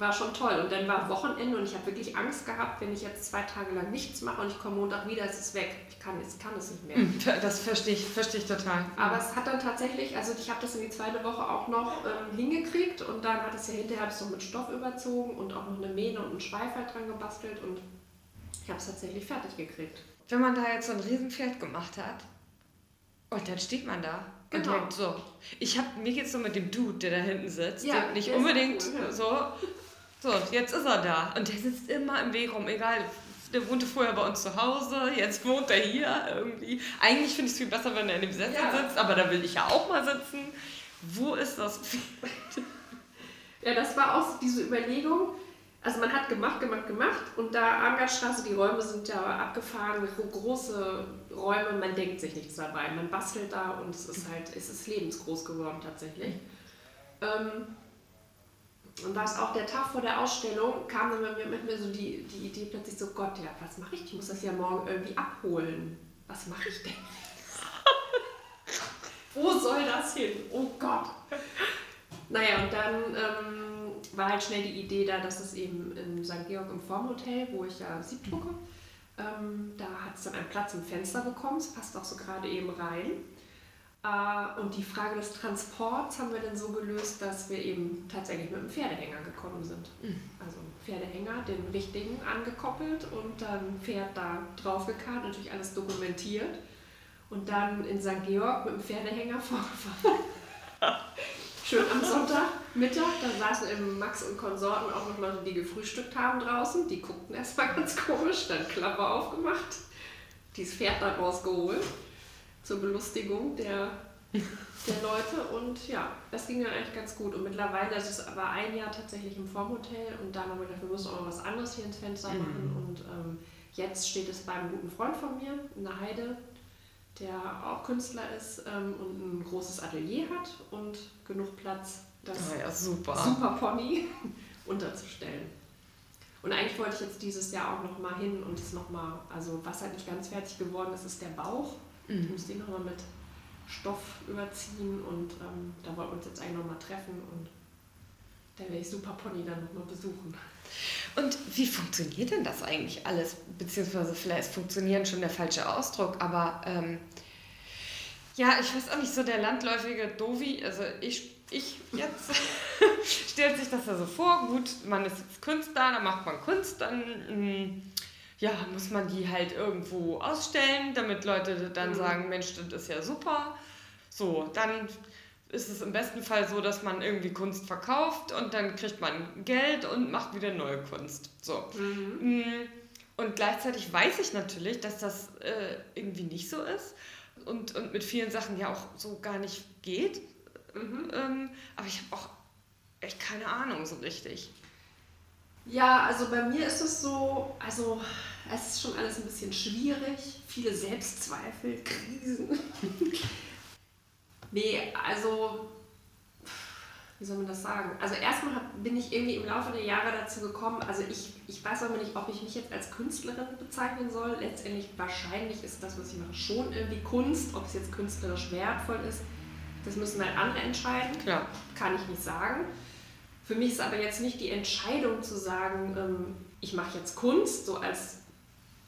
war schon toll. Und dann war Wochenende und ich habe wirklich Angst gehabt, wenn ich jetzt zwei Tage lang nichts mache und ich komme Montag wieder, ist es weg. Ich kann, ich kann es nicht mehr. Hm, das verstehe ich, verstehe ich total. Aber es hat dann tatsächlich, also ich habe das in die zweite Woche auch noch ähm, hingekriegt und dann hat es ja hinterher so mit Stoff überzogen und auch noch eine Mähne und einen Schweif halt dran gebastelt und ich habe es tatsächlich fertig gekriegt. Wenn man da jetzt so ein Riesenpferd gemacht hat und dann steht man da Genau. Und denkt so, ich habe mir jetzt so mit dem Dude, der da hinten sitzt, ja, nicht unbedingt cool, ja. so, so, jetzt ist er da. Und der sitzt immer im Weg rum, egal, der wohnte vorher bei uns zu Hause, jetzt wohnt er hier irgendwie. Eigentlich finde ich es viel besser, wenn er in dem Sessel ja. sitzt, aber da will ich ja auch mal sitzen. Wo ist das? ja, das war auch diese Überlegung. Also man hat gemacht, gemacht, gemacht und da Armgardstraße, die Räume sind ja abgefahren, große Räume, man denkt sich nichts dabei. Man bastelt da und es ist halt, es ist lebensgroß geworden tatsächlich. Ähm, und war es auch der Tag vor der Ausstellung, kam dann bei mir mit mir so die, die Idee plötzlich so, Gott, ja, was mache ich? Ich muss das ja morgen irgendwie abholen. Was mache ich denn? Wo soll das hin? Oh Gott. Naja, und dann ähm, war halt schnell die Idee da, dass es eben in St. Georg im Formhotel, wo ich ja Sieb drucke, ähm, da hat es dann einen Platz im Fenster bekommen. Es passt auch so gerade eben rein. Äh, und die Frage des Transports haben wir dann so gelöst, dass wir eben tatsächlich mit einem Pferdehänger gekommen sind. Mhm. Also Pferdehänger, den richtigen angekoppelt und dann Pferd da draufgekarrt, natürlich alles dokumentiert. Und dann in St. Georg mit dem Pferdehänger vorgefahren. Schön am Sonntagmittag, da saßen eben Max und Konsorten auch noch Leute, die gefrühstückt haben draußen. Die guckten erstmal ganz komisch, dann Klappe aufgemacht, dieses Pferd da rausgeholt zur Belustigung der, der Leute. Und ja, das ging dann eigentlich ganz gut. Und mittlerweile, also es war ein Jahr tatsächlich im Formhotel und dann haben wir gedacht, wir müssen auch noch was anderes hier ins Fenster mhm. machen. Und ähm, jetzt steht es bei einem guten Freund von mir in der Heide, der auch Künstler ist ähm, und ein großes Atelier hat und genug Platz, das oh ja, super. super Pony unterzustellen. Und eigentlich wollte ich jetzt dieses Jahr auch noch mal hin und es noch mal, also was halt nicht ganz fertig geworden ist, ist der Bauch. Mhm. Ich muss den nochmal mit Stoff überziehen und ähm, da wollen wir uns jetzt eigentlich nochmal treffen und da werde ich Super Pony dann nochmal besuchen. Und wie funktioniert denn das eigentlich alles? Beziehungsweise vielleicht funktionieren schon der falsche Ausdruck, aber ähm, ja, ich weiß auch nicht, so der landläufige Dovi, also ich, ich jetzt, stellt sich das ja so vor, gut, man ist jetzt Künstler, dann macht man Kunst, dann mh, mm, ja, muss man die halt irgendwo ausstellen, damit Leute dann mhm. sagen, Mensch, das ist ja super. So, dann ist es im besten Fall so, dass man irgendwie Kunst verkauft und dann kriegt man Geld und macht wieder neue Kunst. So. Mhm. Mm, und gleichzeitig weiß ich natürlich, dass das äh, irgendwie nicht so ist und, und mit vielen Sachen ja auch so gar nicht geht. Mhm. Ähm, aber ich habe auch echt keine Ahnung so richtig. Ja, also bei mir ist es so, also es ist schon alles ein bisschen schwierig, viele Selbstzweifel, Krisen. nee, also wie soll man das sagen? Also erstmal bin ich irgendwie im Laufe der Jahre dazu gekommen, also ich, ich weiß aber nicht, ob ich mich jetzt als Künstlerin bezeichnen soll. Letztendlich wahrscheinlich ist das, was ich mache, schon irgendwie Kunst. Ob es jetzt künstlerisch wertvoll ist, das müssen halt andere entscheiden. Klar. Kann ich nicht sagen. Für mich ist aber jetzt nicht die Entscheidung zu sagen, ähm, ich mache jetzt Kunst, so als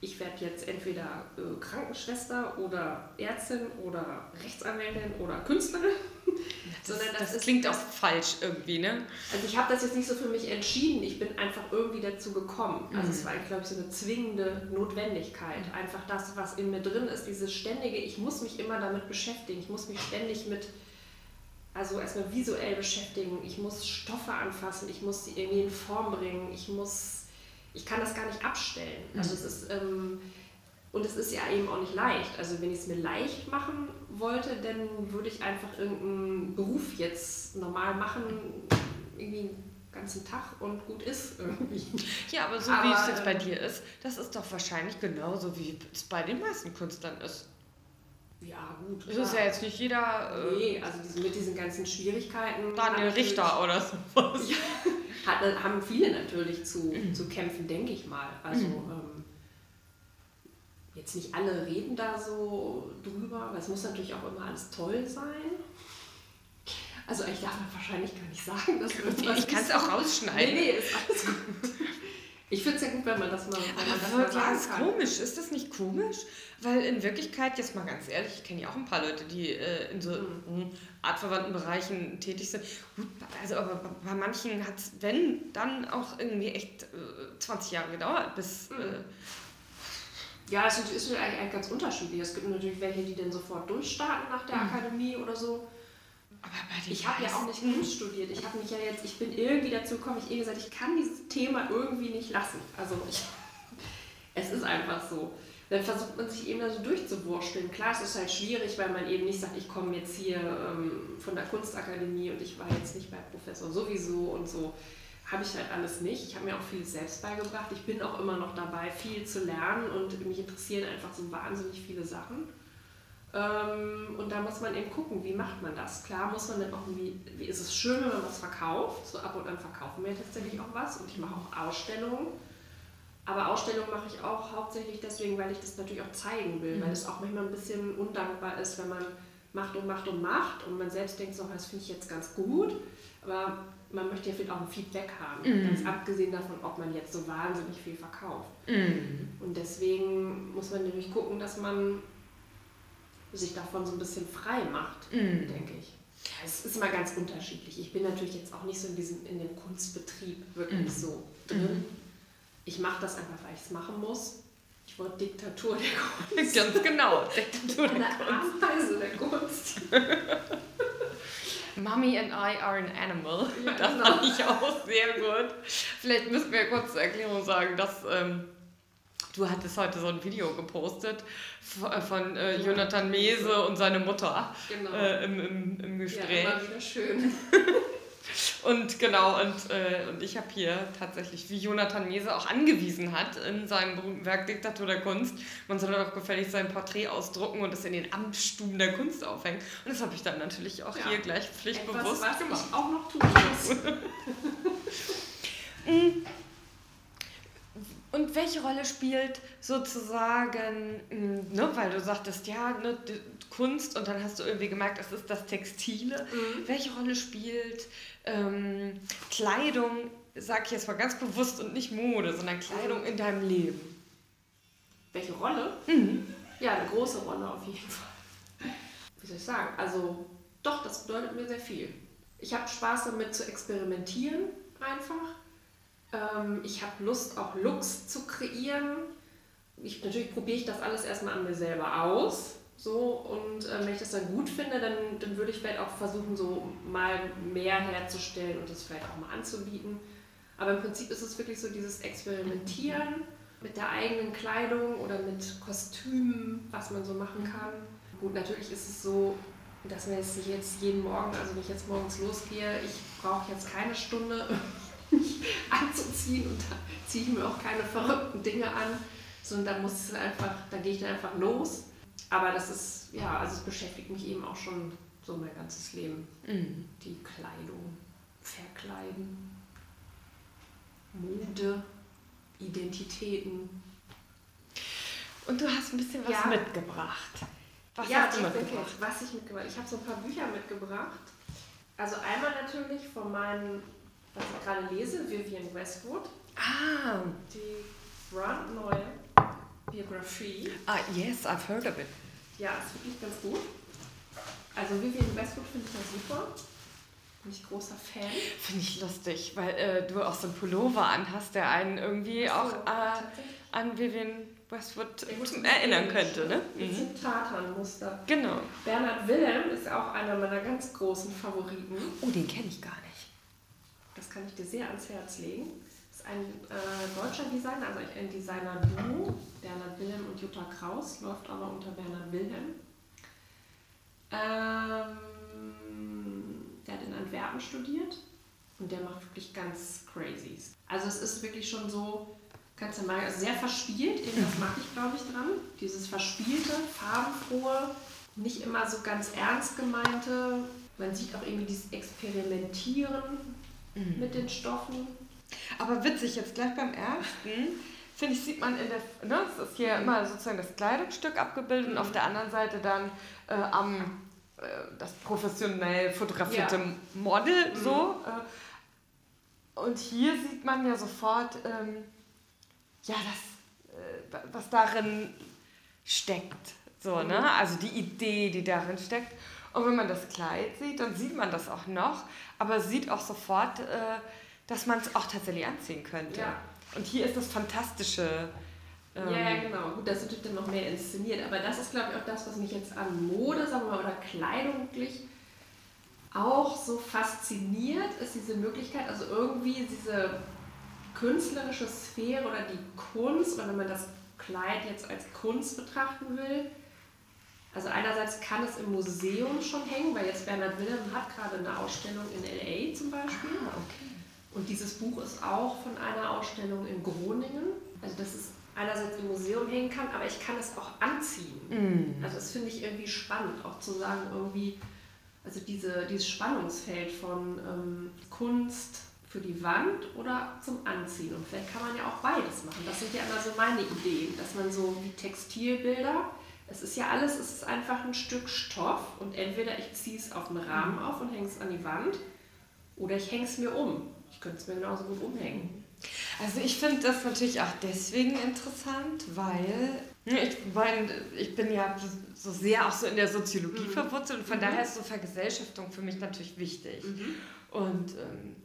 ich werde jetzt entweder äh, Krankenschwester oder Ärztin oder Rechtsanwältin oder Künstlerin. Das, Sondern das, das klingt auch falsch irgendwie, ne? Also ich habe das jetzt nicht so für mich entschieden, ich bin einfach irgendwie dazu gekommen. Also mhm. es war, glaube ich, so eine zwingende Notwendigkeit. Mhm. Einfach das, was in mir drin ist, dieses ständige, ich muss mich immer damit beschäftigen, ich muss mich ständig mit also erstmal visuell beschäftigen, ich muss Stoffe anfassen, ich muss sie irgendwie in Form bringen, ich muss, ich kann das gar nicht abstellen. Also mhm. es ist, ähm, und es ist ja eben auch nicht leicht. Also wenn ich es mir leicht machen wollte, dann würde ich einfach irgendeinen Beruf jetzt normal machen, irgendwie ganzen Tag und gut ist irgendwie. Ja, aber so aber, wie es jetzt bei dir ist, das ist doch wahrscheinlich genauso, wie es bei den meisten Künstlern ist. Ja, gut. Das ist ja jetzt nicht jeder. Äh, nee, also diese, mit diesen ganzen Schwierigkeiten. Daniel Richter oder sowas. Ja, hat, haben viele natürlich zu, mhm. zu kämpfen, denke ich mal. Also mhm. ähm, jetzt nicht alle reden da so drüber, aber es muss natürlich auch immer alles toll sein. Also ich darf wahrscheinlich gar nicht sagen, dass wir Ich kann es auch rausschneiden. Nee, nee, ist alles gut. Ich finde es ja gut, wenn man das mal, wenn man das ist komisch. Ist das nicht komisch? Weil in Wirklichkeit, jetzt mal ganz ehrlich, ich kenne ja auch ein paar Leute, die äh, in so mhm. artverwandten Bereichen tätig sind. Gut, also aber bei manchen hat es, wenn, dann auch irgendwie echt äh, 20 Jahre gedauert, bis... Mhm. Äh, ja, es ist eigentlich ganz unterschiedlich. Es gibt natürlich welche, die dann sofort durchstarten nach der mhm. Akademie oder so. Ich habe ja auch nicht Kunst studiert. Ich habe mich ja jetzt, ich bin irgendwie dazu gekommen, ich habe gesagt, ich kann dieses Thema irgendwie nicht lassen. Also ich, Es ist einfach so. Dann versucht man sich eben da so durchzuwurschteln. Klar, es ist halt schwierig, weil man eben nicht sagt, ich komme jetzt hier ähm, von der Kunstakademie und ich war jetzt nicht bei Professor sowieso und so. Habe ich halt alles nicht. Ich habe mir auch viel selbst beigebracht. Ich bin auch immer noch dabei, viel zu lernen und mich interessieren einfach so wahnsinnig viele Sachen. Ähm, und da muss man eben gucken, wie macht man das. Klar muss man dann auch irgendwie, wie ist es schön, wenn man was verkauft. So ab und an verkaufen wir tatsächlich auch was und ich mache auch Ausstellungen. Aber Ausstellungen mache ich auch hauptsächlich deswegen, weil ich das natürlich auch zeigen will, mhm. weil es auch manchmal ein bisschen undankbar ist, wenn man macht und macht und macht und man selbst denkt so, das finde ich jetzt ganz gut, aber man möchte ja vielleicht auch ein Feedback haben, mhm. ganz abgesehen davon, ob man jetzt so wahnsinnig viel verkauft. Mhm. Und deswegen muss man nämlich gucken, dass man sich davon so ein bisschen frei macht, mhm. denke ich. Es ist immer ganz unterschiedlich. Ich bin natürlich jetzt auch nicht so in, diesem, in dem Kunstbetrieb wirklich mhm. so drin. Mhm. Ich mache das einfach, weil ich es machen muss. Ich wollte Diktatur der Kunst. Ganz genau, Diktatur der Kunst. Ameise der Kunst. Mommy and I are an animal. Ja, das genau. fand ich auch sehr gut. Vielleicht müssen wir kurz zur Erklärung sagen, dass ähm, du hattest heute so ein Video gepostet von, äh, Jonathan Mese und seine Mutter genau. äh, im, im, im Gespräch. Ja, immer wieder schön. Und genau, und, äh, und ich habe hier tatsächlich, wie Jonathan Mese auch angewiesen hat in seinem berühmten Werk Diktatur der Kunst, man soll doch gefällig sein Porträt ausdrucken und es in den Amtsstuben der Kunst aufhängen. Und das habe ich dann natürlich auch ja. hier gleich pflichtbewusst Etwas, was gemacht. Ich auch noch tun muss. Und welche Rolle spielt sozusagen, mm, ne, weil du sagtest, ja, ne, Kunst und dann hast du irgendwie gemerkt, es ist das Textile. Mhm. Welche Rolle spielt ähm, Kleidung, sag ich jetzt mal ganz bewusst und nicht Mode, sondern Kleidung in deinem Leben? Welche Rolle? Mhm. Ja, eine große Rolle auf jeden Fall. Wie soll ich sagen? Also, doch, das bedeutet mir sehr viel. Ich habe Spaß damit zu experimentieren, einfach. Ähm, ich habe Lust, auch Looks zu kreieren. Ich, natürlich probiere ich das alles erstmal an mir selber aus so, und äh, wenn ich das dann gut finde, dann, dann würde ich vielleicht auch versuchen, so mal mehr herzustellen und das vielleicht auch mal anzubieten. Aber im Prinzip ist es wirklich so dieses Experimentieren mit der eigenen Kleidung oder mit Kostümen, was man so machen kann. Gut, natürlich ist es so, dass man jetzt jetzt jeden Morgen, also wenn ich jetzt morgens losgehe, ich brauche jetzt keine Stunde, mich anzuziehen und da ziehe ich mir auch keine verrückten Dinge an, sondern da muss es einfach, da gehe ich dann einfach los aber das ist, ja, also es beschäftigt mich eben auch schon so mein ganzes Leben. Mhm. Die Kleidung, Verkleiden, Mode, Identitäten. Und du hast ein bisschen was ja. mitgebracht. Was ja, hast du mitgebracht? was ich mitgebracht Ich habe so ein paar Bücher mitgebracht. Also einmal natürlich von meinem, was ich gerade lese, Vivian Westwood. Ah. Die brandneue Biografie. Ah, yes, I've heard of it. Ja, ist wirklich ganz gut. Also Vivian Westwood finde ich ja super. Bin ich großer Fan. Finde ich lustig, weil äh, du auch so einen Pullover anhast, der einen irgendwie so, auch äh, an Vivian Westwood erinnern könnte. Ne? Mit mhm. Tatanmuster. Genau. Bernhard Wilhelm ist auch einer meiner ganz großen Favoriten. Oh, den kenne ich gar nicht. Das kann ich dir sehr ans Herz legen ein äh, deutscher Designer, also ein Designer-Duo, Bernhard Wilhelm und Jutta Kraus, läuft aber unter Bernhard Wilhelm. Ähm, der hat in Antwerpen studiert und der macht wirklich ganz crazy. Also es ist wirklich schon so, kannst du mal, also sehr verspielt, irgendwas mag ich glaube ich dran. Dieses verspielte, farbenfrohe, nicht immer so ganz ernst gemeinte. Man sieht auch irgendwie dieses Experimentieren mhm. mit den Stoffen. Aber witzig, jetzt gleich beim ersten, finde ich, sieht man in der, ne, es ist hier immer sozusagen das Kleidungsstück abgebildet und auf der anderen Seite dann äh, am, äh, das professionell fotografierte ja. Model, mhm. so. Äh, und hier sieht man ja sofort, ähm, ja, das, äh, was darin steckt. So, ne? Mhm. Also die Idee, die darin steckt. Und wenn man das Kleid sieht, dann sieht man das auch noch, aber sieht auch sofort, äh, dass man es auch tatsächlich anziehen könnte. Ja. Und hier ist das Fantastische. Ähm, ja, genau. Gut, das natürlich dann noch mehr inszeniert. Aber das ist, glaube ich, auch das, was mich jetzt an Mode, sagen wir mal, oder Kleidung wirklich auch so fasziniert, ist diese Möglichkeit, also irgendwie diese künstlerische Sphäre oder die Kunst, oder wenn man das Kleid jetzt als Kunst betrachten will, also einerseits kann es im Museum schon hängen, weil jetzt Bernhard Wilhelm hat gerade eine Ausstellung in LA zum Beispiel. Ah, okay. Und dieses Buch ist auch von einer Ausstellung in Groningen. Also dass es einerseits im Museum hängen kann, aber ich kann es auch anziehen. Mm. Also das finde ich irgendwie spannend, auch zu sagen, irgendwie, also diese, dieses Spannungsfeld von ähm, Kunst für die Wand oder zum Anziehen. Und vielleicht kann man ja auch beides machen. Das sind ja immer so meine Ideen, dass man so wie Textilbilder, es ist ja alles, es ist einfach ein Stück Stoff und entweder ich ziehe es auf den Rahmen auf und hänge es an die Wand oder ich hänge es mir um. Ich könnte es mir genauso gut umhängen. Also ich finde das natürlich auch deswegen interessant, weil ne, ich meine, ich bin ja so sehr auch so in der Soziologie Mhm. verwurzelt und von Mhm. daher ist so Vergesellschaftung für mich natürlich wichtig. Mhm. Und ähm, äh,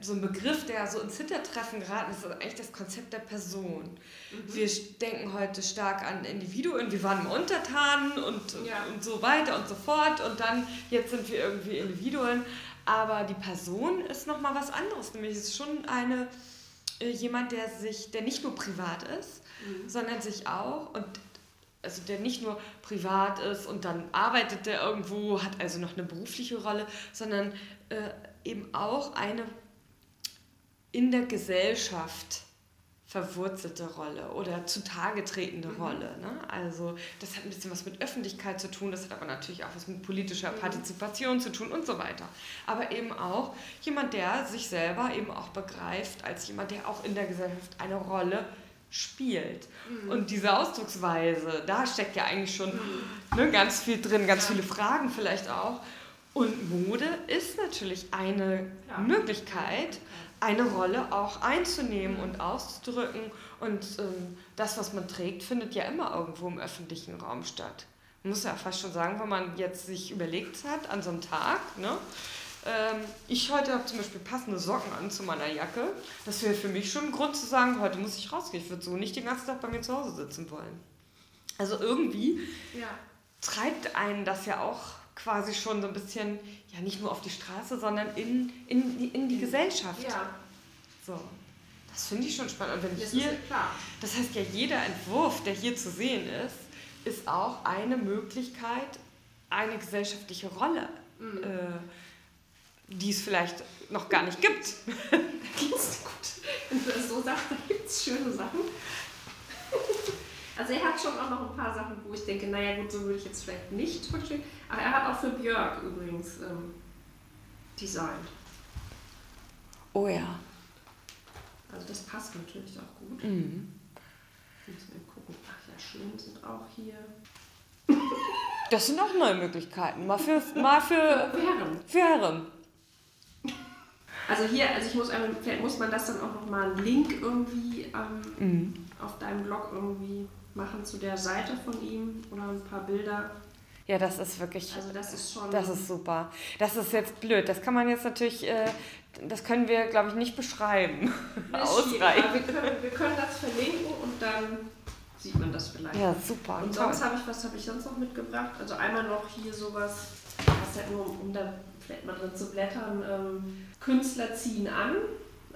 so ein Begriff, der so ins Hintertreffen geraten ist, ist eigentlich das Konzept der Person. Mhm. Wir denken heute stark an Individuen, wir waren Untertanen und, Ja. und so weiter und so fort und dann jetzt sind wir irgendwie Individuen. Aber die Person ist nochmal was anderes, nämlich es ist schon eine, äh, jemand, der sich, der nicht nur privat ist, Mhm. sondern sich auch und also der nicht nur privat ist und dann arbeitet der irgendwo, hat also noch eine berufliche Rolle, sondern äh, eben auch eine in der Gesellschaft verwurzelte Rolle oder zutage tretende Mhm. Rolle. Ne? Also das hat ein bisschen was mit Öffentlichkeit zu tun, das hat aber natürlich auch was mit politischer Mhm. Partizipation zu tun und so weiter. Aber eben auch jemand, der sich selber eben auch begreift als jemand, der auch in der Gesellschaft eine Rolle spielt. Mhm. Und diese Ausdrucksweise, da steckt ja eigentlich schon Mhm. ne, ganz viel drin, ganz viele Fragen vielleicht auch. Und Mode ist natürlich eine Ja. Möglichkeit, eine Rolle auch einzunehmen und auszudrücken. Und ähm, das, was man trägt, findet ja immer irgendwo im öffentlichen Raum statt. Man muss ja fast schon sagen, wenn man jetzt sich überlegt hat an so einem Tag, ne? Ähm, ich heute habe zum Beispiel passende Socken an zu meiner Jacke. Das wäre für mich schon ein Grund zu sagen, heute muss ich rausgehen. Ich würde so nicht den ganzen Tag bei mir zu Hause sitzen wollen. Also irgendwie Ja. treibt einen das ja auch quasi schon so ein bisschen, ja nicht nur auf die Straße, sondern in, in, die- in die Gesellschaft. ja, So. Das finde ich schon spannend. Und wenn das hier, das heißt ja, jeder Entwurf, der hier zu sehen ist, ist auch eine Möglichkeit, eine gesellschaftliche Rolle, Mhm. äh, die es vielleicht noch gar nicht gibt. Gibt's gut. Wenn du das so sagst, da gibt es schöne Sachen. Also er hat schon auch noch ein paar Sachen, wo ich denke, naja gut, so würde ich jetzt vielleicht nicht vorstellen. Aber er hat auch für Björk übrigens ähm, designt. Oh ja. Also das passt natürlich auch gut. Mhm. Müssen wir gucken. Ach ja, schön sind auch hier. Das sind auch neue Möglichkeiten. Mal für, mal für, Wären. für Herren. Also hier, also ich muss einmal, vielleicht muss man das dann auch nochmal einen Link irgendwie ähm, Mhm. auf deinem Blog irgendwie machen zu der Seite von ihm oder ein paar Bilder. Ja, das ist wirklich. Also das ist schon. Das ist super. Das ist jetzt blöd. Das kann man jetzt natürlich, äh, das können wir, glaube ich, nicht beschreiben. Ausreichend. wir können, wir können das verlinken und dann sieht man das vielleicht. Ja, super. Und toll. sonst habe ich, was habe ich sonst noch mitgebracht? Also einmal noch hier sowas, was halt nur, um, um da vielleicht mal drin zu blättern, ähm, Künstler ziehen an,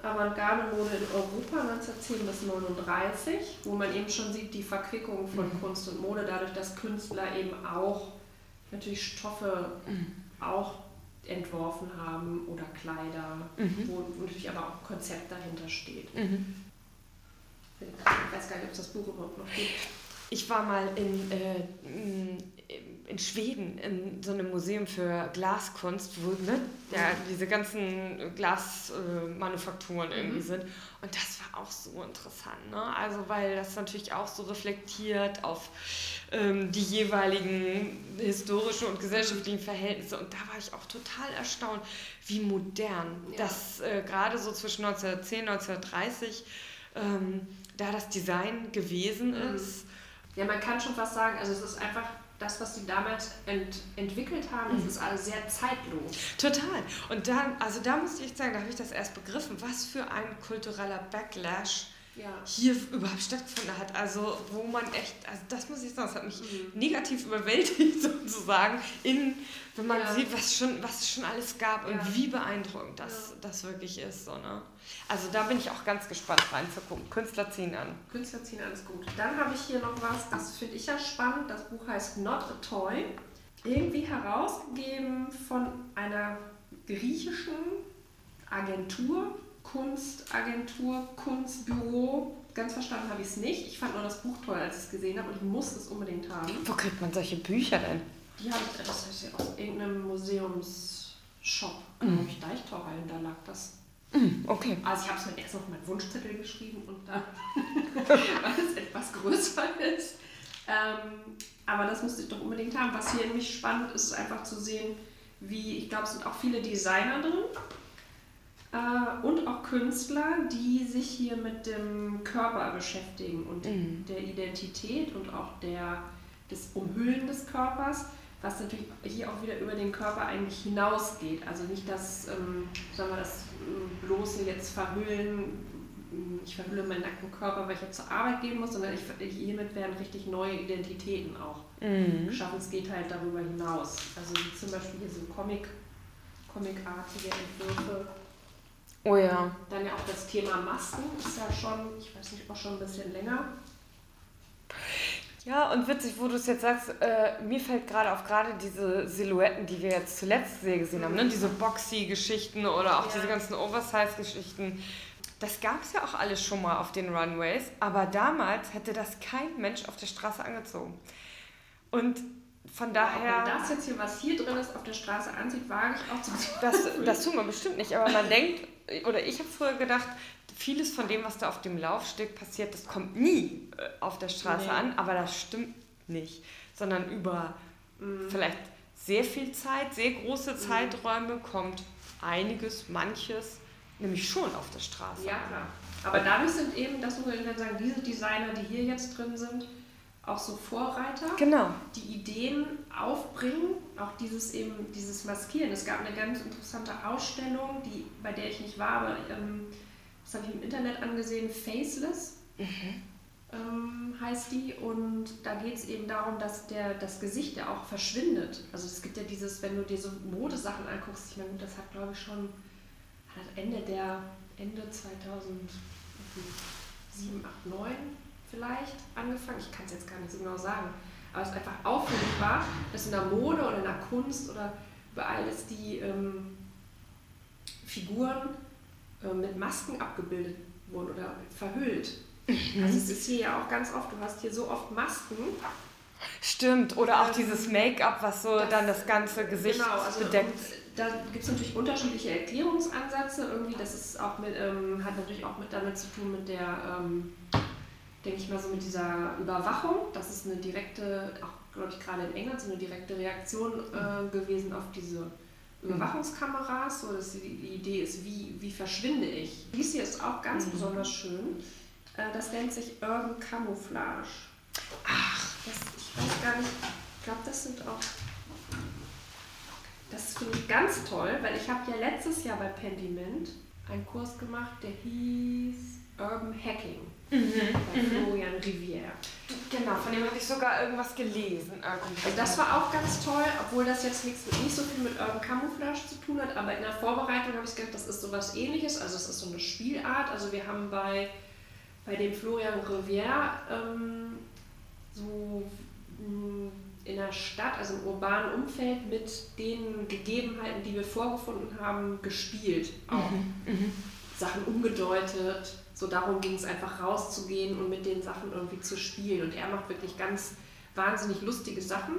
Avantgarde-Mode in Europa 1910 bis 39, wo man eben schon sieht, die Verquickung von Mhm. Kunst und Mode, dadurch, dass Künstler eben auch natürlich Stoffe Mhm. auch entworfen haben oder Kleider, Mhm. wo natürlich aber auch ein Konzept dahinter steht. Mhm. Ich weiß gar nicht, ob es das Buch überhaupt noch gibt. Ich war mal in, äh, in Schweden in so einem Museum für Glaskunst, wo ne, ja, diese ganzen Glasmanufakturen irgendwie Mhm. sind. Und das war auch so interessant. Ne? Also, weil das natürlich auch so reflektiert auf ähm, die jeweiligen historischen und gesellschaftlichen Verhältnisse. Und da war ich auch total erstaunt, wie modern Ja. das äh, gerade so zwischen 1910 und 1930 ähm, da das Design gewesen Mhm. ist. Ja, man kann schon fast sagen, also es ist einfach das, was sie damals ent entwickelt haben, Mhm. es ist alles sehr zeitlos. Total. Und dann, also da musste ich sagen, da habe ich das erst begriffen, was für ein kultureller Backlash ja. hier überhaupt stattgefunden hat. Also wo man echt, also das muss ich sagen, das hat mich mhm. negativ überwältigt sozusagen, in, wenn man ja. sieht, was, schon, was es schon alles gab ja. und wie beeindruckend das, das wirklich ist. So, ne? Also da bin ich auch ganz gespannt reinzugucken. Künstler ziehen an. Künstler ziehen an ist gut. Dann habe ich hier noch was, das finde ich ja spannend. Das Buch heißt Not a Toy. Irgendwie herausgegeben von einer griechischen Agentur, Kunstagentur, Kunstbüro. Ganz verstanden habe ich es nicht. Ich fand nur das Buch toll, als ich es gesehen habe und ich musste es unbedingt haben. Wo kriegt man solche Bücher denn? Die habe ich, das heißt ja aus irgendeinem Museumsshop, glaube mhm. ich, Deichtorhallen, da lag das. Mhm, okay. Also ich habe es mir erst auf meinen Wunschzettel geschrieben und dann, weil es etwas größer ist. Ähm, aber das musste ich doch unbedingt haben. Was hier nämlich spannend ist, ist einfach zu sehen, wie, ich glaube, es sind auch viele Designer drin äh, und auch Künstler, die sich hier mit dem Körper beschäftigen und mhm. der Identität und auch der, des Umhüllen des Körpers, was natürlich hier auch wieder über den Körper eigentlich hinausgeht. Also nicht das, ähm, sagen wir, das äh, bloße jetzt verhüllen, ich verhülle meinen nackten Körper, weil ich jetzt zur Arbeit gehen muss, sondern ich, hiermit werden richtig neue Identitäten auch mhm. geschaffen. Es geht halt darüber hinaus. Also zum Beispiel hier so Comic, comicartige Entwürfe Oh ja. Dann ja auch das Thema Masken ist ja schon, ich weiß nicht, auch schon ein bisschen länger. Ja, und witzig, wo du es jetzt sagst, äh, mir fällt gerade auf gerade diese Silhouetten, die wir jetzt zuletzt sehr gesehen haben, ne? Mhm. diese Boxy-Geschichten oder auch ja. diese ganzen Oversize-Geschichten. Das gab es ja auch alles schon mal auf den Runways, aber damals hätte das kein Mensch auf der Straße angezogen. Und von daher. Wenn das jetzt hier, was hier drin ist, auf der Straße ansieht, wage ich auch zu das, das tut man bestimmt nicht, aber man denkt, oder ich habe früher gedacht, vieles von dem, was da auf dem Laufsteg passiert, das kommt nie äh, auf der Straße nee. an, aber das stimmt nicht, sondern über mhm. vielleicht sehr viel Zeit, sehr große mhm. Zeiträume kommt einiges, manches, nämlich schon auf der Straße. Ja, klar. Aber dadurch sind eben, das muss ich dann sagen, diese Designer, die hier jetzt drin sind, auch so Vorreiter, genau. die Ideen aufbringen, auch dieses eben dieses Maskieren. Es gab eine ganz interessante Ausstellung, die, bei der ich nicht war, aber ähm, das habe ich im Internet angesehen, Faceless mhm. ähm, heißt die. Und da geht es eben darum, dass der, das Gesicht ja auch verschwindet. Also es gibt ja dieses, wenn du dir so Modesachen anguckst, ich meine, das hat glaube ich schon Ende der Ende 2007, 8, 9 vielleicht angefangen. Ich kann es jetzt gar nicht so genau sagen. Aber es einfach auffällig war, dass in der Mode oder in der Kunst oder überall, dass die ähm, Figuren äh, mit Masken abgebildet wurden oder verhüllt. Mhm. Also es ist hier ja auch ganz oft, du hast hier so oft Masken. Stimmt, oder auch ähm, dieses Make-up, was so das, dann das ganze Gesicht genau, also bedeckt. Da gibt es natürlich unterschiedliche Erklärungsansätze. Irgendwie, das ist auch mit, ähm, hat natürlich auch mit damit zu tun mit der ähm, denke ich mal, so mit dieser Überwachung. Das ist eine direkte, auch glaube ich gerade in England, so eine direkte Reaktion äh, gewesen auf diese Überwachungskameras. So, dass die, die Idee ist, wie, wie verschwinde ich. Dies hier ist auch ganz mhm. besonders schön. Äh, das nennt sich Urban Camouflage. Ach, das, ich weiß gar nicht, ich glaube, das sind auch. Das finde ich ganz toll, weil ich habe ja letztes Jahr bei Pendiment einen Kurs gemacht, der hieß Urban Hacking. Mhm. Bei mhm. Florian Rivière. Genau, von dem habe ich sogar irgendwas gelesen. Also das war auch ganz toll, obwohl das jetzt nichts nicht so viel mit Urban Camouflage zu tun hat, aber in der Vorbereitung habe ich gedacht, das ist so was ähnliches, also es ist so eine Spielart. Also wir haben bei, bei dem Florian Rivière ähm, so mm, in der Stadt, also im urbanen Umfeld mit den Gegebenheiten, die wir vorgefunden haben, gespielt. Auch. Mhm. Mhm. Sachen umgedeutet, so darum ging es einfach rauszugehen und mit den Sachen irgendwie zu spielen. Und er macht wirklich ganz wahnsinnig lustige Sachen.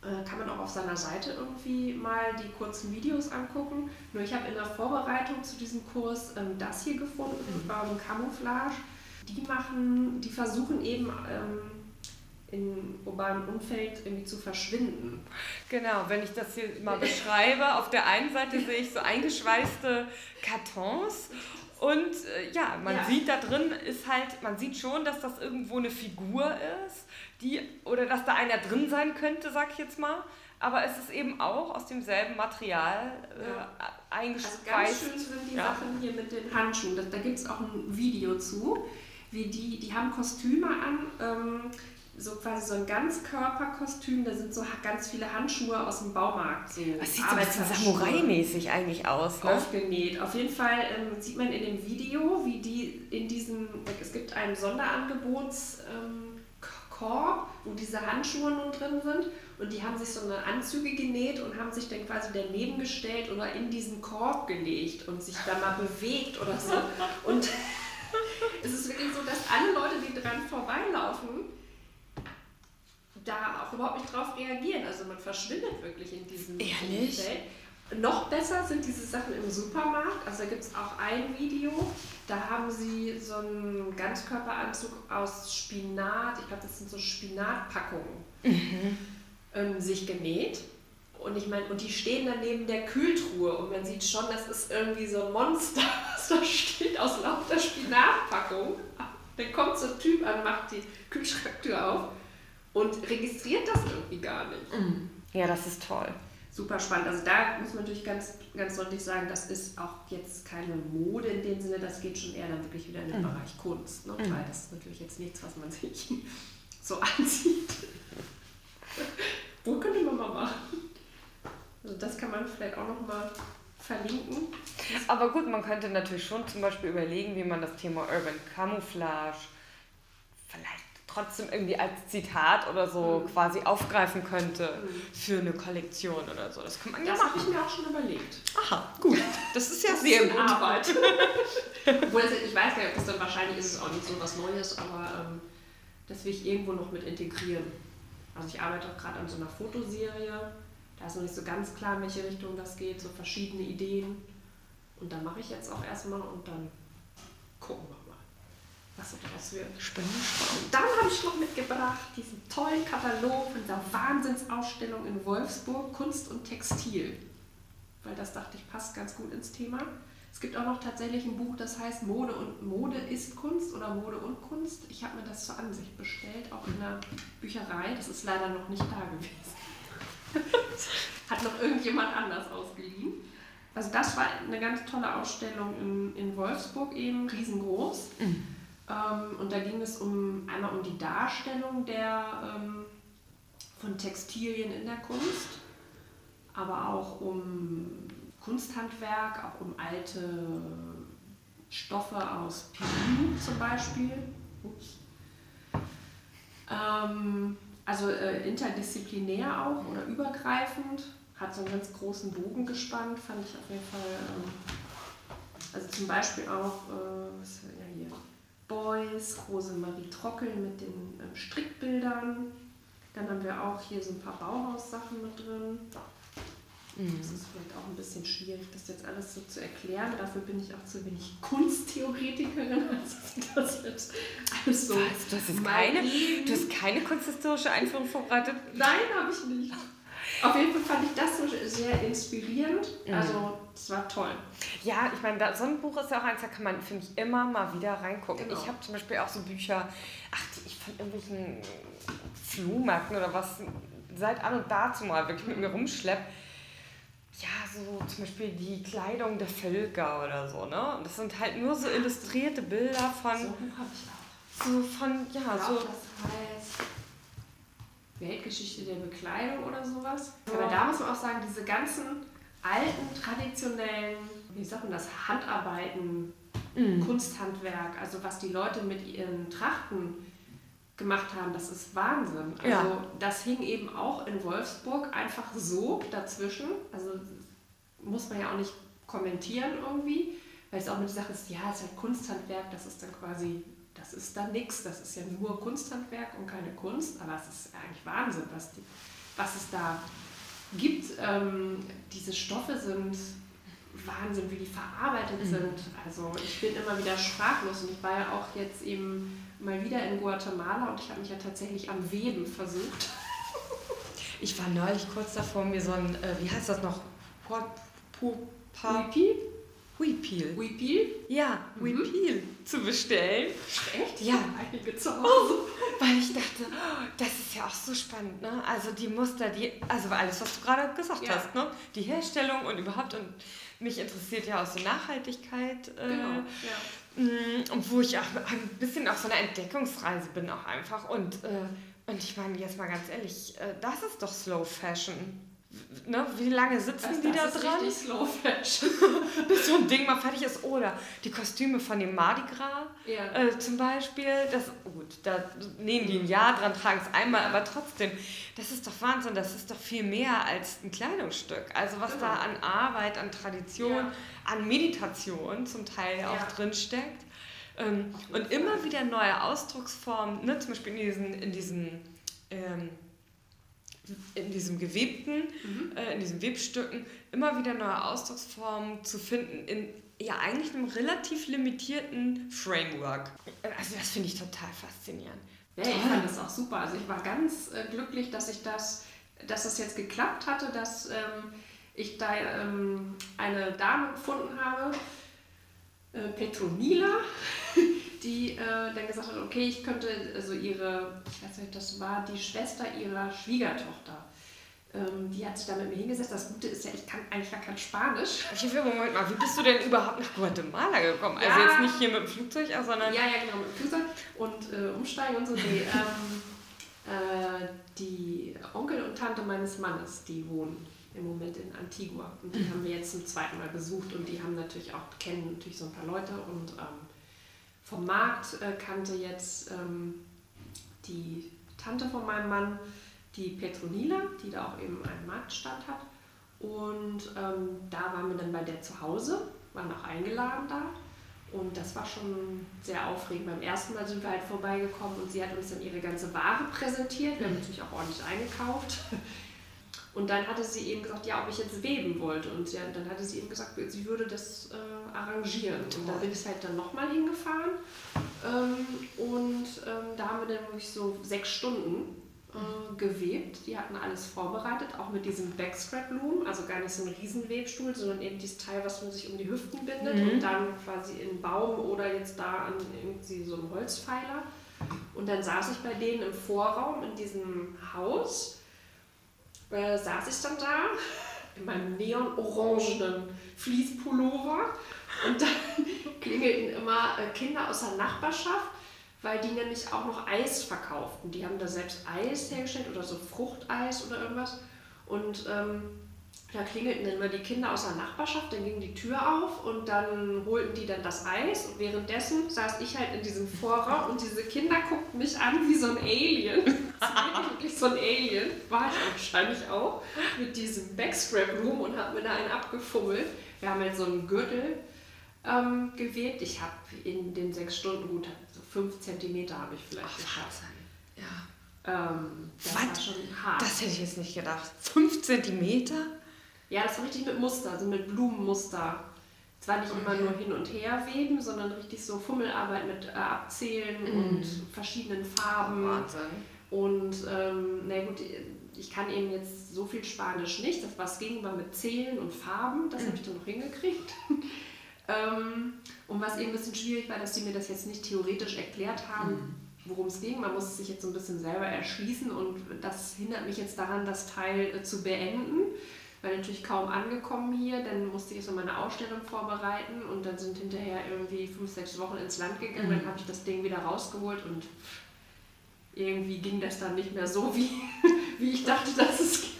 Äh, kann man auch auf seiner Seite irgendwie mal die kurzen Videos angucken. Nur ich habe in der Vorbereitung zu diesem Kurs ähm, das hier gefunden, mhm. ähm, Camouflage. Die machen, die versuchen eben ähm, im urbanen Umfeld irgendwie zu verschwinden. Genau, wenn ich das hier mal beschreibe, auf der einen Seite sehe ich so eingeschweißte Kartons und äh, ja, man ja. sieht da drin ist halt, man sieht schon, dass das irgendwo eine Figur ist, die, oder dass da einer drin sein könnte, sag ich jetzt mal. Aber es ist eben auch aus demselben Material äh, ja. eingespeist. Also ganz schön sind die ja. Sachen hier mit den Handschuhen. Da, da gibt es auch ein Video zu. wie die, die haben Kostüme an, ähm, so quasi so ein Ganzkörperkostüm, da sind so ganz viele Handschuhe aus dem Baumarkt. So das sieht so ein bisschen Samurai-mäßig eigentlich aus. Ne? Aufgenäht. Auf jeden Fall ähm, sieht man in dem Video, wie die in diesem, es gibt einen Sonderangebotskorb, ähm, wo diese Handschuhe nun drin sind und die haben sich so eine Anzüge genäht und haben sich dann quasi daneben gestellt oder in diesen Korb gelegt und sich da mal bewegt oder so. Und es ist wirklich so, dass alle Leute, die dran vorbeilaufen, da auch überhaupt nicht drauf reagieren. Also man verschwindet wirklich in diesem Ehrlich? Umfeld. Noch besser sind diese Sachen im Supermarkt. Also da gibt es auch ein Video, da haben sie so einen Ganzkörperanzug aus Spinat, ich glaube das sind so Spinatpackungen, mhm. ähm, sich genäht. Und ich meine, und die stehen dann neben der Kühltruhe und man sieht schon, das ist irgendwie so ein Monster, was da steht aus lauter Spinatpackung. Dann kommt so ein Typ an, macht die Kühlschranktür auf und registriert das irgendwie gar nicht. Mhm. Ja, das ist toll. Super spannend. Also da muss man natürlich ganz, ganz deutlich sagen, das ist auch jetzt keine Mode in dem Sinne, das geht schon eher dann wirklich wieder in den mhm. Bereich Kunst. Ne? Mhm. Weil das ist natürlich jetzt nichts, was man sich so ansieht. Wo könnte man mal machen? Also das kann man vielleicht auch noch mal verlinken. Aber gut, man könnte natürlich schon zum Beispiel überlegen, wie man das Thema Urban Camouflage vielleicht trotzdem irgendwie als Zitat oder so mhm. quasi aufgreifen könnte mhm. für eine Kollektion oder so. Das kann man ja Das habe ich mir auch schon überlegt. Aha, gut. Das ist ja das sehr gut. Arbeit. Obwohl, ich weiß gar nicht, ob das dann wahrscheinlich ist es auch nicht so was Neues, aber ähm, das will ich irgendwo noch mit integrieren. Also ich arbeite auch gerade an so einer Fotoserie. Da ist noch nicht so ganz klar, in welche Richtung das geht, so verschiedene Ideen. Und dann mache ich jetzt auch erstmal und dann gucken wir was. Spannend. Und dann habe ich noch mitgebracht diesen tollen Katalog von dieser Wahnsinnsausstellung in Wolfsburg, Kunst und Textil. Weil das dachte ich passt ganz gut ins Thema. Es gibt auch noch tatsächlich ein Buch, das heißt Mode und Mode ist Kunst oder Mode und Kunst. Ich habe mir das zur Ansicht bestellt, auch in der Bücherei. Das ist leider noch nicht da gewesen. Hat noch irgendjemand anders ausgeliehen. Also das war eine ganz tolle Ausstellung in, in Wolfsburg eben, riesengroß. Mhm. Ähm, und da ging es um einmal um die Darstellung der, ähm, von Textilien in der Kunst, aber auch um Kunsthandwerk, auch um alte Stoffe aus Peru zum Beispiel. Ups. Ähm, also äh, interdisziplinär auch oder übergreifend. Hat so einen ganz großen Bogen gespannt, fand ich auf jeden Fall. Ähm, also zum Beispiel auch, äh, was, Boys, Rosemarie Trockel mit den ähm, Strickbildern. Dann haben wir auch hier so ein paar Bauhaussachen mit drin. Mhm. Das ist vielleicht auch ein bisschen schwierig, das jetzt alles so zu erklären. Dafür bin ich auch zu wenig Kunsttheoretikerin, als das jetzt alles so. Was, du, hast jetzt keine, du hast keine kunsthistorische Einführung vorbereitet? Nein, habe ich nicht. Auf jeden Fall fand ich das so sehr inspirierend. Mhm. Also, es war toll. Ja, ich meine, so ein Buch ist ja auch eins, da kann man, finde ich, immer mal wieder reingucken. Genau. Ich habe zum Beispiel auch so Bücher, ach, die ich von irgendwelchen Flohmärkten oder was seit an und dazu mal wirklich mit mir rumschleppe. Ja, so zum Beispiel die Kleidung der Völker oder so, ne? Und das sind halt nur so illustrierte Bilder von. So ein habe ich auch. So von, ja, ja so. Das heißt Weltgeschichte der Bekleidung oder sowas. Aber da muss man auch sagen, diese ganzen alten, traditionellen, wie sagt man das, Handarbeiten, mhm. Kunsthandwerk, also was die Leute mit ihren Trachten gemacht haben, das ist Wahnsinn. Also ja. das hing eben auch in Wolfsburg einfach so dazwischen. Also muss man ja auch nicht kommentieren irgendwie, weil es auch mit Sache ist, ja, es ist halt Kunsthandwerk, das ist dann quasi das ist dann nichts, das ist ja nur Kunsthandwerk und keine Kunst, aber es ist eigentlich Wahnsinn, was, die, was es da gibt. Ähm, diese Stoffe sind Wahnsinn, wie die verarbeitet mhm. sind. Also ich bin immer wieder sprachlos und ich war ja auch jetzt eben mal wieder in Guatemala und ich habe mich ja tatsächlich am Weben versucht. Ich war neulich kurz davor, mir so ein, äh, wie heißt das noch? Puipi? Weepeel. Weepeel? Ja, Mhm. Weepeel zu bestellen. Echt? Ja. Einige zu Hause. Weil ich dachte, oh, das ist ja auch so spannend, ne? Also die Muster, die, also alles, was du gerade gesagt Ja. hast, ne? Die Herstellung und überhaupt und mich interessiert ja auch so Nachhaltigkeit. Äh, Genau. Ja. Mm, Und wo ich auch ein bisschen auf so einer Entdeckungsreise bin auch einfach. Und, äh, und ich meine, jetzt mal ganz ehrlich, äh, das ist doch Slow Fashion. Ne? Wie lange sitzen Das, die da das ist dran? richtig Slow Fashion. Bis so ein Ding mal fertig ist. Oder die Kostüme von dem Mardi Gras Ja. äh, zum Beispiel. Das, gut, da nehmen die ein Jahr dran, tragen es einmal, aber trotzdem, das ist doch Wahnsinn. Das ist doch viel mehr als ein Kleidungsstück. Also was da Genau. an Arbeit, an Tradition, Ja. an Meditation zum Teil Ja. auch drin steckt. Ähm, und immer wieder neue Ausdrucksformen, ne? zum Beispiel in diesen, in diesen, ähm, in diesem gewebten, Mhm. äh, in diesen Webstücken, immer wieder neue Ausdrucksformen zu finden in ja eigentlich einem relativ limitierten Framework. Also das finde ich total faszinierend. Ja, ich fand das auch super. Also ich war ganz äh, glücklich, dass ich das, dass es jetzt geklappt hatte, dass ähm, ich da ähm, eine Dame gefunden habe, äh, Petronila, die äh, dann gesagt hat, okay, ich könnte, also ihre, ich weiß nicht, das war die Schwester ihrer Schwiegertochter. Ähm, die hat sich da mit mir hingesetzt. Das Gute ist ja, ich kann eigentlich gar kein Spanisch. Ich will, Moment mal, wie bist du denn überhaupt nach Guatemala gekommen? Also Ja. jetzt nicht hier mit dem Flugzeug, sondern... Ja, ja, genau, mit dem Flugzeug und äh, umsteigen und so. Nee, ähm, äh, die Onkel und Tante meines Mannes, die wohnen im Moment in Antigua. Und die haben wir jetzt zum zweiten Mal besucht und die haben natürlich auch, kennen natürlich so ein paar Leute und ähm, vom Markt äh, kannte jetzt ähm, die Tante von meinem Mann, die Petronila, die da auch eben einen Marktstand hat. Und ähm, da waren wir dann bei der zu Hause, waren auch eingeladen da. Und das war schon sehr aufregend. Beim ersten Mal sind wir halt vorbeigekommen und sie hat uns dann ihre ganze Ware präsentiert. Wir haben natürlich auch ordentlich eingekauft. Und dann hatte sie eben gesagt, ja, ob ich jetzt weben wollte. Und sie, dann hatte sie eben gesagt, sie würde das äh, arrangieren. Und da bin ich halt dann nochmal hingefahren. Ähm, und ähm, da haben wir dann wirklich so sechs Stunden äh, gewebt. Die hatten alles vorbereitet, auch mit diesem Backstrap-Loom. Also gar nicht so ein Riesenwebstuhl, sondern eben dieses Teil, was man sich um die Hüften bindet Mhm. und dann quasi in Baum oder jetzt da an irgendwie so einem Holzpfeiler. Und dann saß ich bei denen im Vorraum in diesem Haus äh, saß ich dann da in meinem neon-orangenen Fließpullover und dann klingelten immer äh, Kinder aus der Nachbarschaft, weil die nämlich auch noch Eis verkauften. Die haben da selbst Eis hergestellt oder so Fruchteis oder irgendwas und ähm, da klingelten dann immer die Kinder aus der Nachbarschaft, dann ging die Tür auf und dann holten die dann das Eis und währenddessen saß ich halt in diesem Vorraum und diese Kinder guckten mich an wie so ein Alien. Das war wirklich so ein Alien, war ich wahrscheinlich auch, mit diesem Backstrap-Room und hab mir da einen abgefummelt. Wir haben jetzt so einen Gürtel ähm, gewebt. Ich habe in den sechs Stunden, gut, so fünf Zentimeter habe ich vielleicht geschafft. Ja. Ähm, das war schon hart. Das hätte ich jetzt nicht gedacht. Fünf Zentimeter? Ja, das war richtig mit Muster, also mit Blumenmuster. Zwar nicht immer Okay. nur hin und her weben, sondern richtig so Fummelarbeit mit äh, Abzählen und verschiedenen Farben. Wahnsinn. Und ähm, na gut, ich kann eben jetzt so viel Spanisch nicht. Das was ging war mit Zählen und Farben, das habe ich dann noch hingekriegt. ähm, und was eben ein bisschen schwierig war, dass sie mir das jetzt nicht theoretisch erklärt haben, worum es ging. Man muss es sich jetzt so ein bisschen selber erschließen und das hindert mich jetzt daran, das Teil äh, zu beenden. Weil natürlich kaum angekommen hier, dann musste ich so meine Ausstellung vorbereiten und dann sind hinterher irgendwie fünf, sechs Wochen ins Land gegangen. Dann habe ich das Ding wieder rausgeholt und irgendwie ging das dann nicht mehr so, wie, wie ich dachte, dass es ging.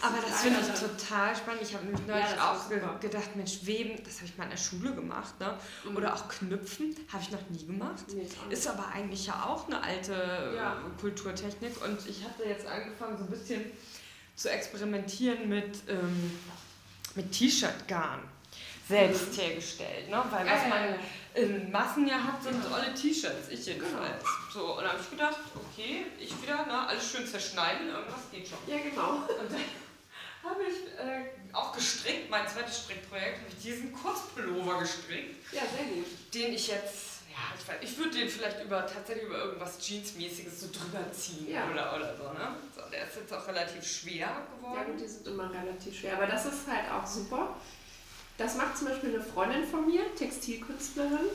Aber das finde ich total spannend. Ich habe Ja, neulich ist auch ge gedacht, Mensch, Weben, das habe ich mal in der Schule gemacht. Ne? Mhm. Oder auch Knüpfen, habe ich noch nie gemacht. Nee, ist aber eigentlich ja auch eine alte Ja. äh, Kulturtechnik. Und ich habe jetzt angefangen, so ein bisschen zu experimentieren mit, ähm, mit T-Shirt-Garn. Selbst hergestellt. Ne? Weil was man in Massen ja hat, sind alle T-Shirts. Ich jedenfalls. So, und dann habe ich gedacht, okay, ich wieder, ne, alles schön zerschneiden, irgendwas geht schon. Ja, genau. Und dann habe ich äh, auch gestrickt, mein zweites Strickprojekt, habe ich diesen Kurzpullover gestrickt, Ja, sehr gut. den ich jetzt, ja, ich, ich würde den vielleicht über tatsächlich über irgendwas Jeansmäßiges so drüber ziehen Ja. oder, oder so, ne? So, der ist jetzt auch relativ schwer Ja, geworden. gut, die sind immer relativ schwer. Aber das ist halt auch super. Das macht zum Beispiel eine Freundin von mir, Textilkünstlerin,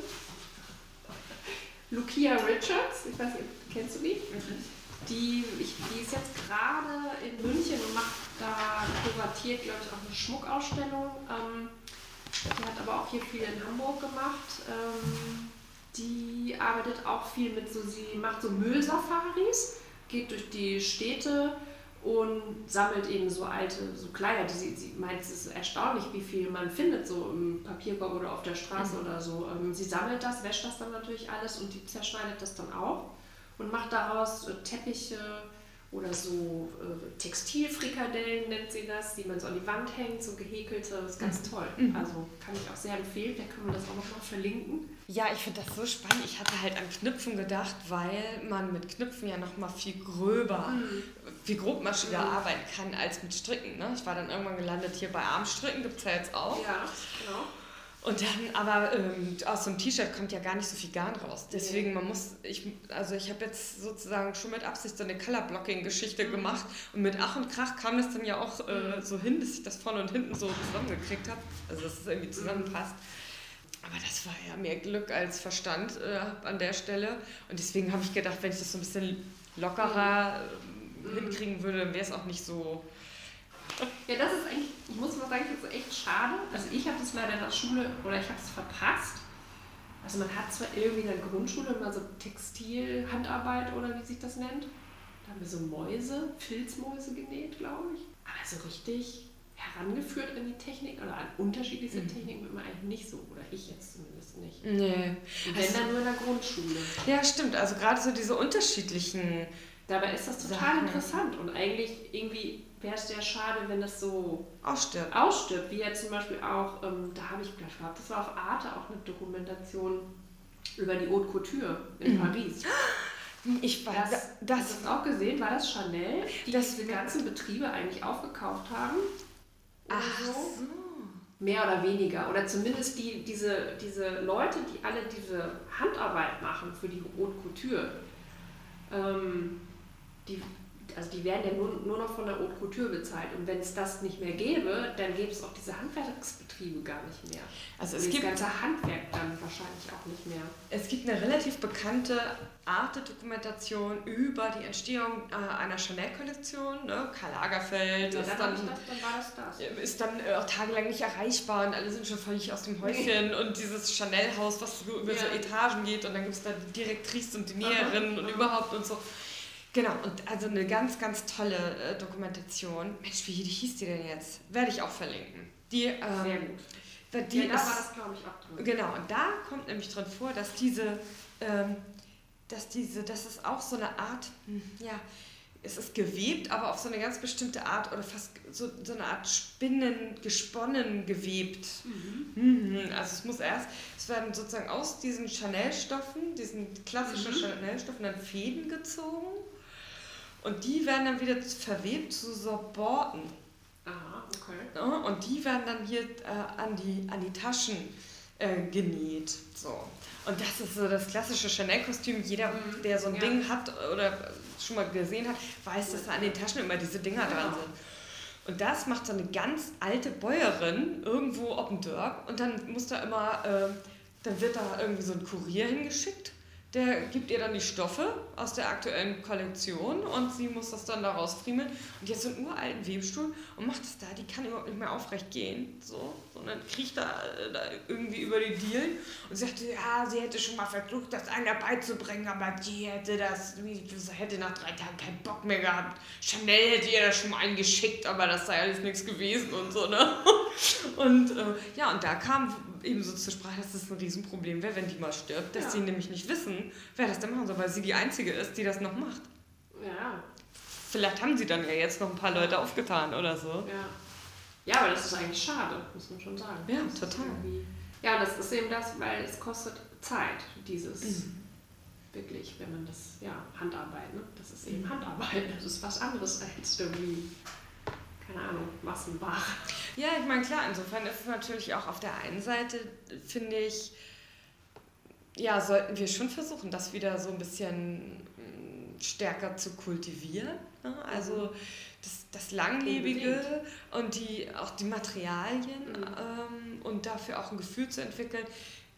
Lucia Richards. Ich weiß nicht, kennst du die? Mhm. Die, ich, die ist jetzt gerade in München und macht da kuratiert, glaube ich, auch eine Schmuckausstellung. Ähm, die hat aber auch hier viel in Hamburg gemacht. Ähm, die arbeitet auch viel mit so, sie macht so Müllsafaris, geht durch die Städte und sammelt eben so alte so Kleider. Die, sie, sie meint, es ist erstaunlich, wie viel man findet, so im Papierkorb oder auf der Straße mhm. oder so. Ähm, sie sammelt das, wäscht das dann natürlich alles und die zerschneidet das dann auch und macht daraus äh, Teppiche oder so äh, Textilfrikadellen nennt sie das, die man so an die Wand hängt, so gehäkelte, das ist ganz mhm. toll. Mhm. Also kann ich auch sehr empfehlen, da können wir das auch noch mal verlinken. Ja, ich finde das so spannend. Ich hatte halt an Knüpfen gedacht, weil man mit Knüpfen ja noch mal viel gröber, mhm. viel grobmaschiger mhm. arbeiten kann als mit Stricken. Ne? Ich war dann irgendwann gelandet hier bei Armstricken, gibt es ja jetzt auch. Ja, genau. Und dann, aber ähm, aus so einem T-Shirt kommt ja gar nicht so viel Garn raus. Deswegen, man muss, ich, also ich habe jetzt sozusagen schon mit Absicht so eine Colorblocking-Geschichte mhm. gemacht. Und mit Ach und Krach kam das dann ja auch äh, so hin, dass ich das vorne und hinten so zusammengekriegt habe. Also dass es irgendwie mhm. Aber das war ja mehr Glück als Verstand äh, an der Stelle. Und deswegen habe ich gedacht, wenn ich das so ein bisschen lockerer äh, hinkriegen würde, wäre es auch nicht so ja, das ist eigentlich, ich muss mal sagen, das ist echt schade. Also ich habe das leider in der Schule, oder ich habe es verpasst. Also man hat zwar irgendwie in der Grundschule mal so Textil-Handarbeit oder wie sich das nennt. Da haben wir so Mäuse, Filzmäuse genäht, glaube ich. Aber so richtig herangeführt an die Technik oder an unterschiedlichste mhm. Techniken wird man eigentlich nicht so, oder ich jetzt zumindest nicht. Nee. Wenn also, dann nur in der Grundschule. Ja, stimmt. Also gerade so diese unterschiedlichen. Dabei ist das total Sachen. interessant und eigentlich irgendwie wäre es sehr schade, wenn das so ausstirbt. Ausstirbt, wie ja zum Beispiel auch, ähm, da habe ich gleich gehabt, das war auf Arte auch eine Dokumentation über die Haute Couture in mhm. Paris. Ich weiß, das, das, hast du auch gesehen, war das Chanel, die das diese ganzen Betriebe eigentlich aufgekauft haben? Ach so. so. Mehr oder weniger. Oder zumindest die, diese, diese Leute, die alle diese Handarbeit machen für die Haute Couture, ähm, die also die werden ja nur, nur noch von der Haute Couture bezahlt. Und wenn es das nicht mehr gäbe, dann gäbe es auch diese Handwerksbetriebe gar nicht mehr. Also es gibt das ganze Handwerk dann wahrscheinlich auch nicht mehr. Es gibt eine relativ bekannte Arte-Dokumentation über die Entstehung äh, einer Chanel-Kollektion. Ne? Karl Lagerfeld ja, ist, dann, das, dann war das das. ist dann äh, auch tagelang nicht erreichbar und alle sind schon völlig aus dem Häuschen. und dieses Chanel-Haus, was so über ja. so Etagen geht und dann gibt es da die Direktrice und die Näherin und überhaupt und so. Genau, und also eine ganz, ganz tolle äh, Dokumentation. Mensch, wie hieß die denn jetzt? Werde ich auch verlinken. Die, ähm, Sehr gut. Die ja, da ist, war das, glaube ich, auch drin. Genau, und da kommt nämlich drin vor, dass diese, ähm, dass diese, das ist auch so eine Art, hm, ja, es ist gewebt, aber auf so eine ganz bestimmte Art oder fast so, so eine Art Spinnen, gesponnen gewebt. Mhm. Mhm. Also es muss erst, es werden sozusagen aus diesen Chanel-Stoffen, diesen klassischen mhm. Chanel-Stoffen dann Fäden gezogen und die werden dann wieder verwebt zu Sorborten. Aha, okay. Ja, und die werden dann hier äh, an, die, an die Taschen äh, genäht. So. Und das ist so das klassische Chanel-Kostüm. Jeder, mhm. der so ein ja. Ding hat oder schon mal gesehen hat, weiß, dass da an den Taschen immer diese Dinger ja. dran sind. Und das macht so eine ganz alte Bäuerin irgendwo auf dem Dorf. Und dann muss da immer, äh, dann wird da irgendwie so ein Kurier hingeschickt der gibt ihr dann die Stoffe aus der aktuellen Kollektion und sie muss das dann daraus friemeln. Und jetzt so einen uralten Webstuhl und macht es da, die kann überhaupt nicht mehr aufrecht gehen, so, sondern kriecht da, da irgendwie über die Dielen und sagte, ja, sie hätte schon mal versucht, das einer beizubringen, aber die hätte das, hätte nach drei Tagen keinen Bock mehr gehabt. Chanel hätte ihr das schon mal eingeschickt, aber das sei alles nichts gewesen und so, ne? Und äh, ja, und da kam ebenso zur Sprache, dass das ein Riesenproblem wäre, wenn die mal stirbt, dass ja. sie nämlich nicht wissen, wer das denn machen soll, weil sie die Einzige ist, die das noch macht. Ja. Vielleicht haben sie dann ja jetzt noch ein paar Leute aufgetan oder so. Ja. Ja, aber das ist eigentlich schade, muss man schon sagen. Ja, total. Ja, das ist eben das, weil es kostet Zeit, dieses mhm. wirklich, wenn man das, ja, Handarbeit, ne? Das ist eben. Handarbeit, das ist was anderes als irgendwie keine Ahnung, Massenware. Ja, ich meine, klar, insofern ist es natürlich auch auf der einen Seite, finde ich, ja, sollten wir schon versuchen, das wieder so ein bisschen mm, stärker zu kultivieren. Ne? Also das, das Langlebige und die, auch die Materialien mhm. ähm, und dafür auch ein Gefühl zu entwickeln.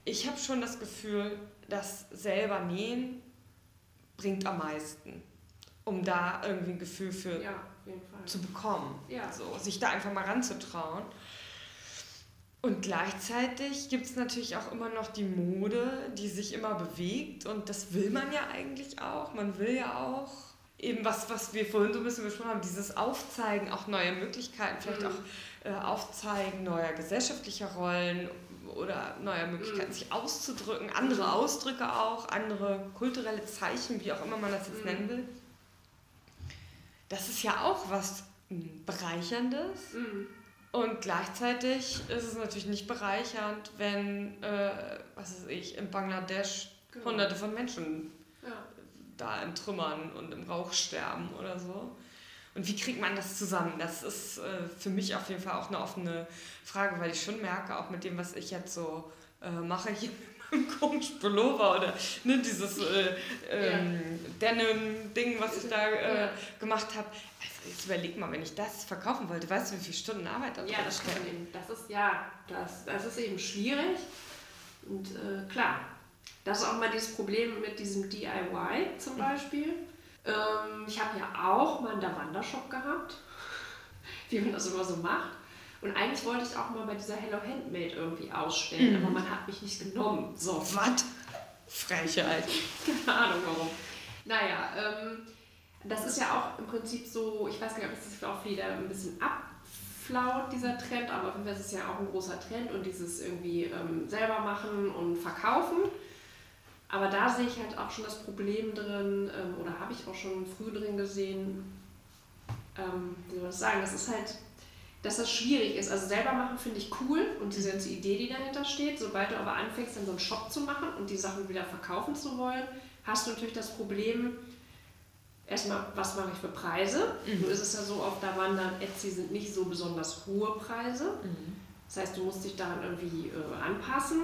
Ich habe schon das Gefühl, dass selber nähen bringt am meisten, um da irgendwie ein Gefühl für ja, zu bekommen. Ja. So, sich da einfach mal ranzutrauen. Und gleichzeitig gibt es natürlich auch immer noch die Mode, die sich immer bewegt und das will man ja eigentlich auch. Man will ja auch eben was, was wir vorhin so ein bisschen besprochen haben, dieses Aufzeigen auch neuer Möglichkeiten, vielleicht mhm. auch äh, Aufzeigen neuer gesellschaftlicher Rollen oder neuer Möglichkeiten, mhm. sich auszudrücken, andere. Ausdrücke auch, andere kulturelle Zeichen, wie auch immer man das jetzt mhm. nennen will. Das ist ja auch was Bereicherndes. Mhm. Und gleichzeitig ist es natürlich nicht bereichernd, wenn, äh, was weiß ich, in Bangladesch genau. hunderte von Menschen ja. da in Trümmern und im Rauch sterben oder so. Und wie kriegt man das zusammen? Das ist äh, für mich auf jeden Fall auch eine offene Frage, weil ich schon merke, auch mit dem, was ich jetzt so äh, mache hier komischen Pullover oder ne, dieses äh, ähm, ja. Denim-Ding, was ich da äh, ja. gemacht habe, jetzt überleg mal, wenn ich das verkaufen wollte, weißt du, wie viele Stunden Arbeit da ja, das steckt? Eben, das ist ja, das, das ist eben schwierig. Und äh, klar, das ist auch mal dieses Problem mit diesem DIY zum mhm. Beispiel. Ähm, ich habe ja auch mal einen Wandershop gehabt, wie man das immer so macht. Und eigentlich wollte ich auch mal bei dieser Hello Handmade irgendwie ausstellen, mhm. aber man hat mich nicht genommen. So. Was? Frechheit. Keine Ahnung warum. Naja, ähm, das ist ja auch im Prinzip so, ich weiß gar nicht, ob es auch wieder ein bisschen abflaut, dieser Trend, aber auf jeden Fall ist es ja auch ein großer Trend und dieses irgendwie ähm, selber machen und verkaufen. Aber da sehe ich halt auch schon das Problem drin, ähm, oder habe ich auch schon früh drin gesehen, ähm, wie soll man das sagen, das ist halt, dass das schwierig ist. Also selber machen finde ich cool und diese ganze Idee, die dahinter steht. Sobald du aber anfängst, dann so einen Shop zu machen und die Sachen wieder verkaufen zu wollen, hast du natürlich das Problem, erstmal, was mache ich für Preise? Mhm. Nun ist es ja so, auf der Wandern Etsy sind nicht so besonders hohe Preise. Mhm. Das heißt, du musst dich daran irgendwie äh, anpassen,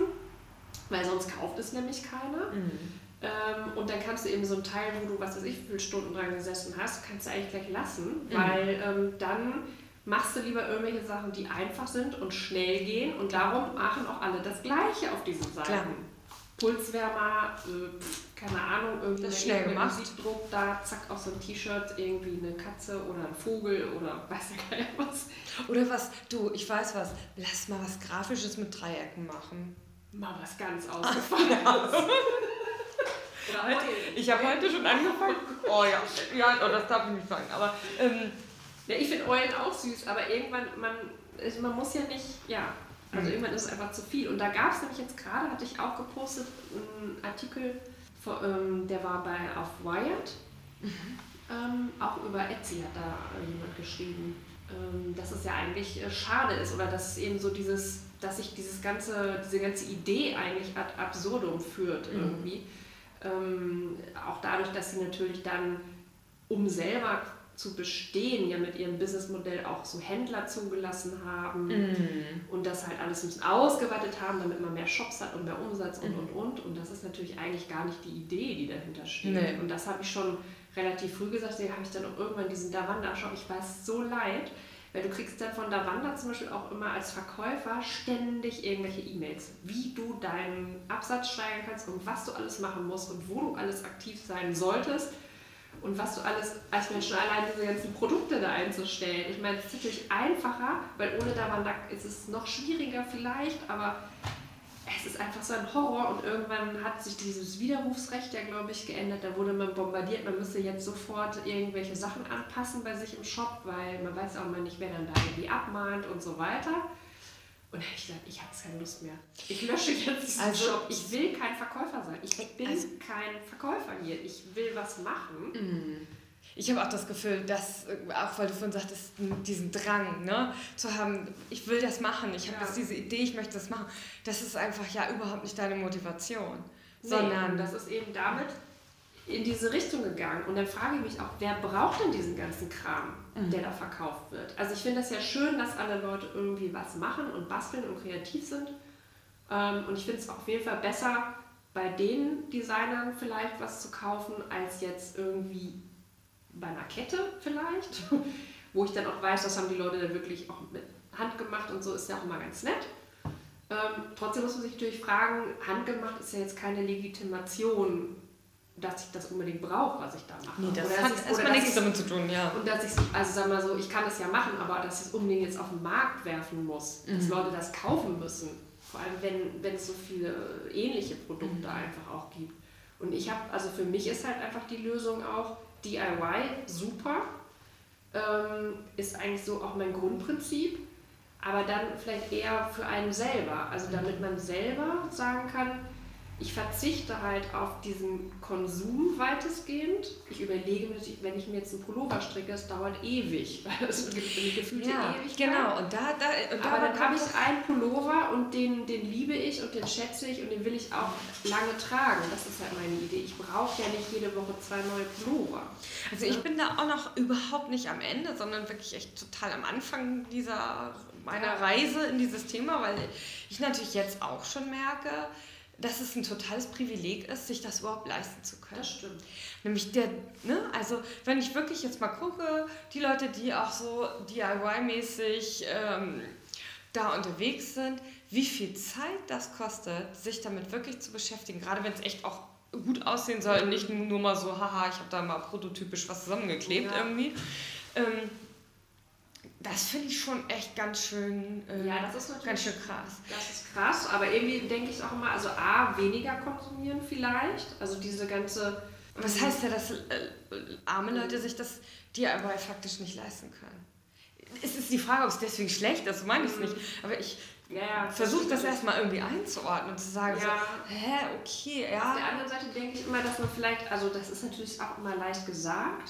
weil sonst kauft es nämlich keiner. Mhm. Ähm, und dann kannst du eben so ein Teil, wo du, was weiß ich, wie viele Stunden dran gesessen hast, kannst du eigentlich gleich lassen, mhm. weil ähm, dann machst du lieber irgendwelche Sachen, die einfach sind und schnell gehen und darum machen auch alle das Gleiche auf diesen Seiten. Klar. Pulswärmer, äh, keine Ahnung, irgendwie das schnell gemacht. Musikdruck da, zack, auf so ein T-Shirt irgendwie eine Katze oder ein Vogel oder weiß ich gar nicht was. Oder was, du, ich weiß was, lass mal was Grafisches mit Dreiecken machen. Mal was ganz ausgefallenes. heute, ich habe heute schon angefangen. Oh ja, ja oh, das darf ich nicht sagen. Aber ähm, ja, ich finde Eulen auch süß, aber irgendwann, man, man muss ja nicht, ja, also mhm. irgendwann ist es einfach zu viel. Und da gab es nämlich jetzt gerade, hatte ich auch gepostet, einen Artikel, ähm, der war bei auf Wired. Mhm. Ähm, auch über Etsy hat da jemand geschrieben, ähm, dass es ja eigentlich äh, schade ist oder dass es eben so dieses, dass sich dieses ganze, diese ganze Idee eigentlich ad absurdum führt mhm. irgendwie. Ähm, auch dadurch, dass sie natürlich dann, um selber zu bestehen, ja mit ihrem Businessmodell auch so Händler zugelassen haben mm. und das halt alles ein bisschen ausgeweitet haben, damit man mehr Shops hat und mehr Umsatz und und und. Und das ist natürlich eigentlich gar nicht die Idee, die dahinter steht. Nee. Und das habe ich schon relativ früh gesagt, deswegen habe ich dann auch irgendwann diesen Davanda-Shop, ich war so leid, weil du kriegst dann von Davanda zum Beispiel auch immer als Verkäufer ständig irgendwelche E-Mails, wie du deinen Absatz steigern kannst und was du alles machen musst und wo du alles aktiv sein solltest und was du alles als Mensch allein diese ganzen Produkte da einzustellen. Ich meine, es ist natürlich einfacher, weil ohne Damandak ist es noch schwieriger vielleicht, aber es ist einfach so ein Horror und irgendwann hat sich dieses Widerrufsrecht ja, glaube ich, geändert. Da wurde man bombardiert, man müsste jetzt sofort irgendwelche Sachen anpassen bei sich im Shop, weil man weiß auch mal nicht, wer dann da irgendwie abmahnt und so weiter. Und ich gesagt, ich habe keine Lust mehr. Ich lösche jetzt diesen also, Job. Ich will kein Verkäufer sein. Ich bin also, kein Verkäufer hier. Ich will was machen. Mm. Ich habe auch das Gefühl, dass, äh, auch weil du vorhin sagtest, diesen Drang ne, zu haben, ich will das machen, ich habe ja. jetzt diese Idee, ich möchte das machen, das ist einfach ja überhaupt nicht deine Motivation. Nee, sondern das ist eben damit in diese Richtung gegangen. Und dann frage ich mich auch, wer braucht denn diesen ganzen Kram, mhm. der da verkauft wird? Also ich finde das ja schön, dass alle Leute irgendwie was machen und basteln und kreativ sind. Ähm, und ich finde es auf jeden Fall besser, bei den Designern vielleicht was zu kaufen, als jetzt irgendwie bei einer Kette vielleicht. wo ich dann auch weiß, das haben die Leute dann wirklich auch mit Hand gemacht und so, ist ja auch immer ganz nett. Ähm, trotzdem muss man sich natürlich fragen, handgemacht ist ja jetzt keine Legitimation, dass ich das unbedingt brauche, was ich da mache. Nee, das oder hat erstmal nichts damit zu tun, ja. Und dass ich, also sag mal so, ich kann das ja machen, aber dass ich es unbedingt jetzt auf den Markt werfen muss, dass Mhm. Leute das kaufen müssen. Vor allem, wenn, wenn es so viele ähnliche Produkte Mhm. einfach auch gibt. Und ich habe, also für mich ist halt einfach die Lösung auch DIY super. Ähm, ist eigentlich so auch mein Grundprinzip. Aber dann vielleicht eher für einen selber. Also damit man selber sagen kann, ich verzichte halt auf diesen Konsum weitestgehend. Ich überlege mir, wenn ich mir jetzt einen Pullover stricke, es dauert ewig, weil eine gefühlte Ja, Ewigkeit. genau. Und da, da, und Aber da dann habe ich einen Pullover und den, den liebe ich und den schätze ich und den will ich auch lange tragen. Das ist halt meine Idee. Ich brauche ja nicht jede Woche zwei neue Pullover. Also ich bin da auch noch überhaupt nicht am Ende, sondern wirklich echt total am Anfang dieser meiner Reise in dieses Thema, weil ich natürlich jetzt auch schon merke, dass es ein totales Privileg ist, sich das überhaupt leisten zu können. Das stimmt. Nämlich der, ne, also wenn ich wirklich jetzt mal gucke, die Leute, die auch so DIY-mäßig ähm, da unterwegs sind, wie viel Zeit das kostet, sich damit wirklich zu beschäftigen, gerade wenn es echt auch gut aussehen soll und nicht nur mal so, haha, ich habe da mal prototypisch was zusammengeklebt Ja. irgendwie. Ähm, das finde ich schon echt ganz schön, äh, Ja, das ist natürlich ganz schön krass. Das ist krass, aber irgendwie denke ich auch immer, also A, weniger konsumieren vielleicht. Also diese ganze. Was heißt ja, dass äh, arme Leute sich das DIY faktisch nicht leisten können? Es ist die Frage, ob es deswegen schlecht ist, meine ich es nicht. Aber ich Ja, ja, versuche das stimmt. erstmal irgendwie einzuordnen und zu sagen, Ja. so, hä, okay, Auf ja. der anderen Seite denke ich immer, dass man vielleicht, also das ist natürlich auch immer leicht gesagt,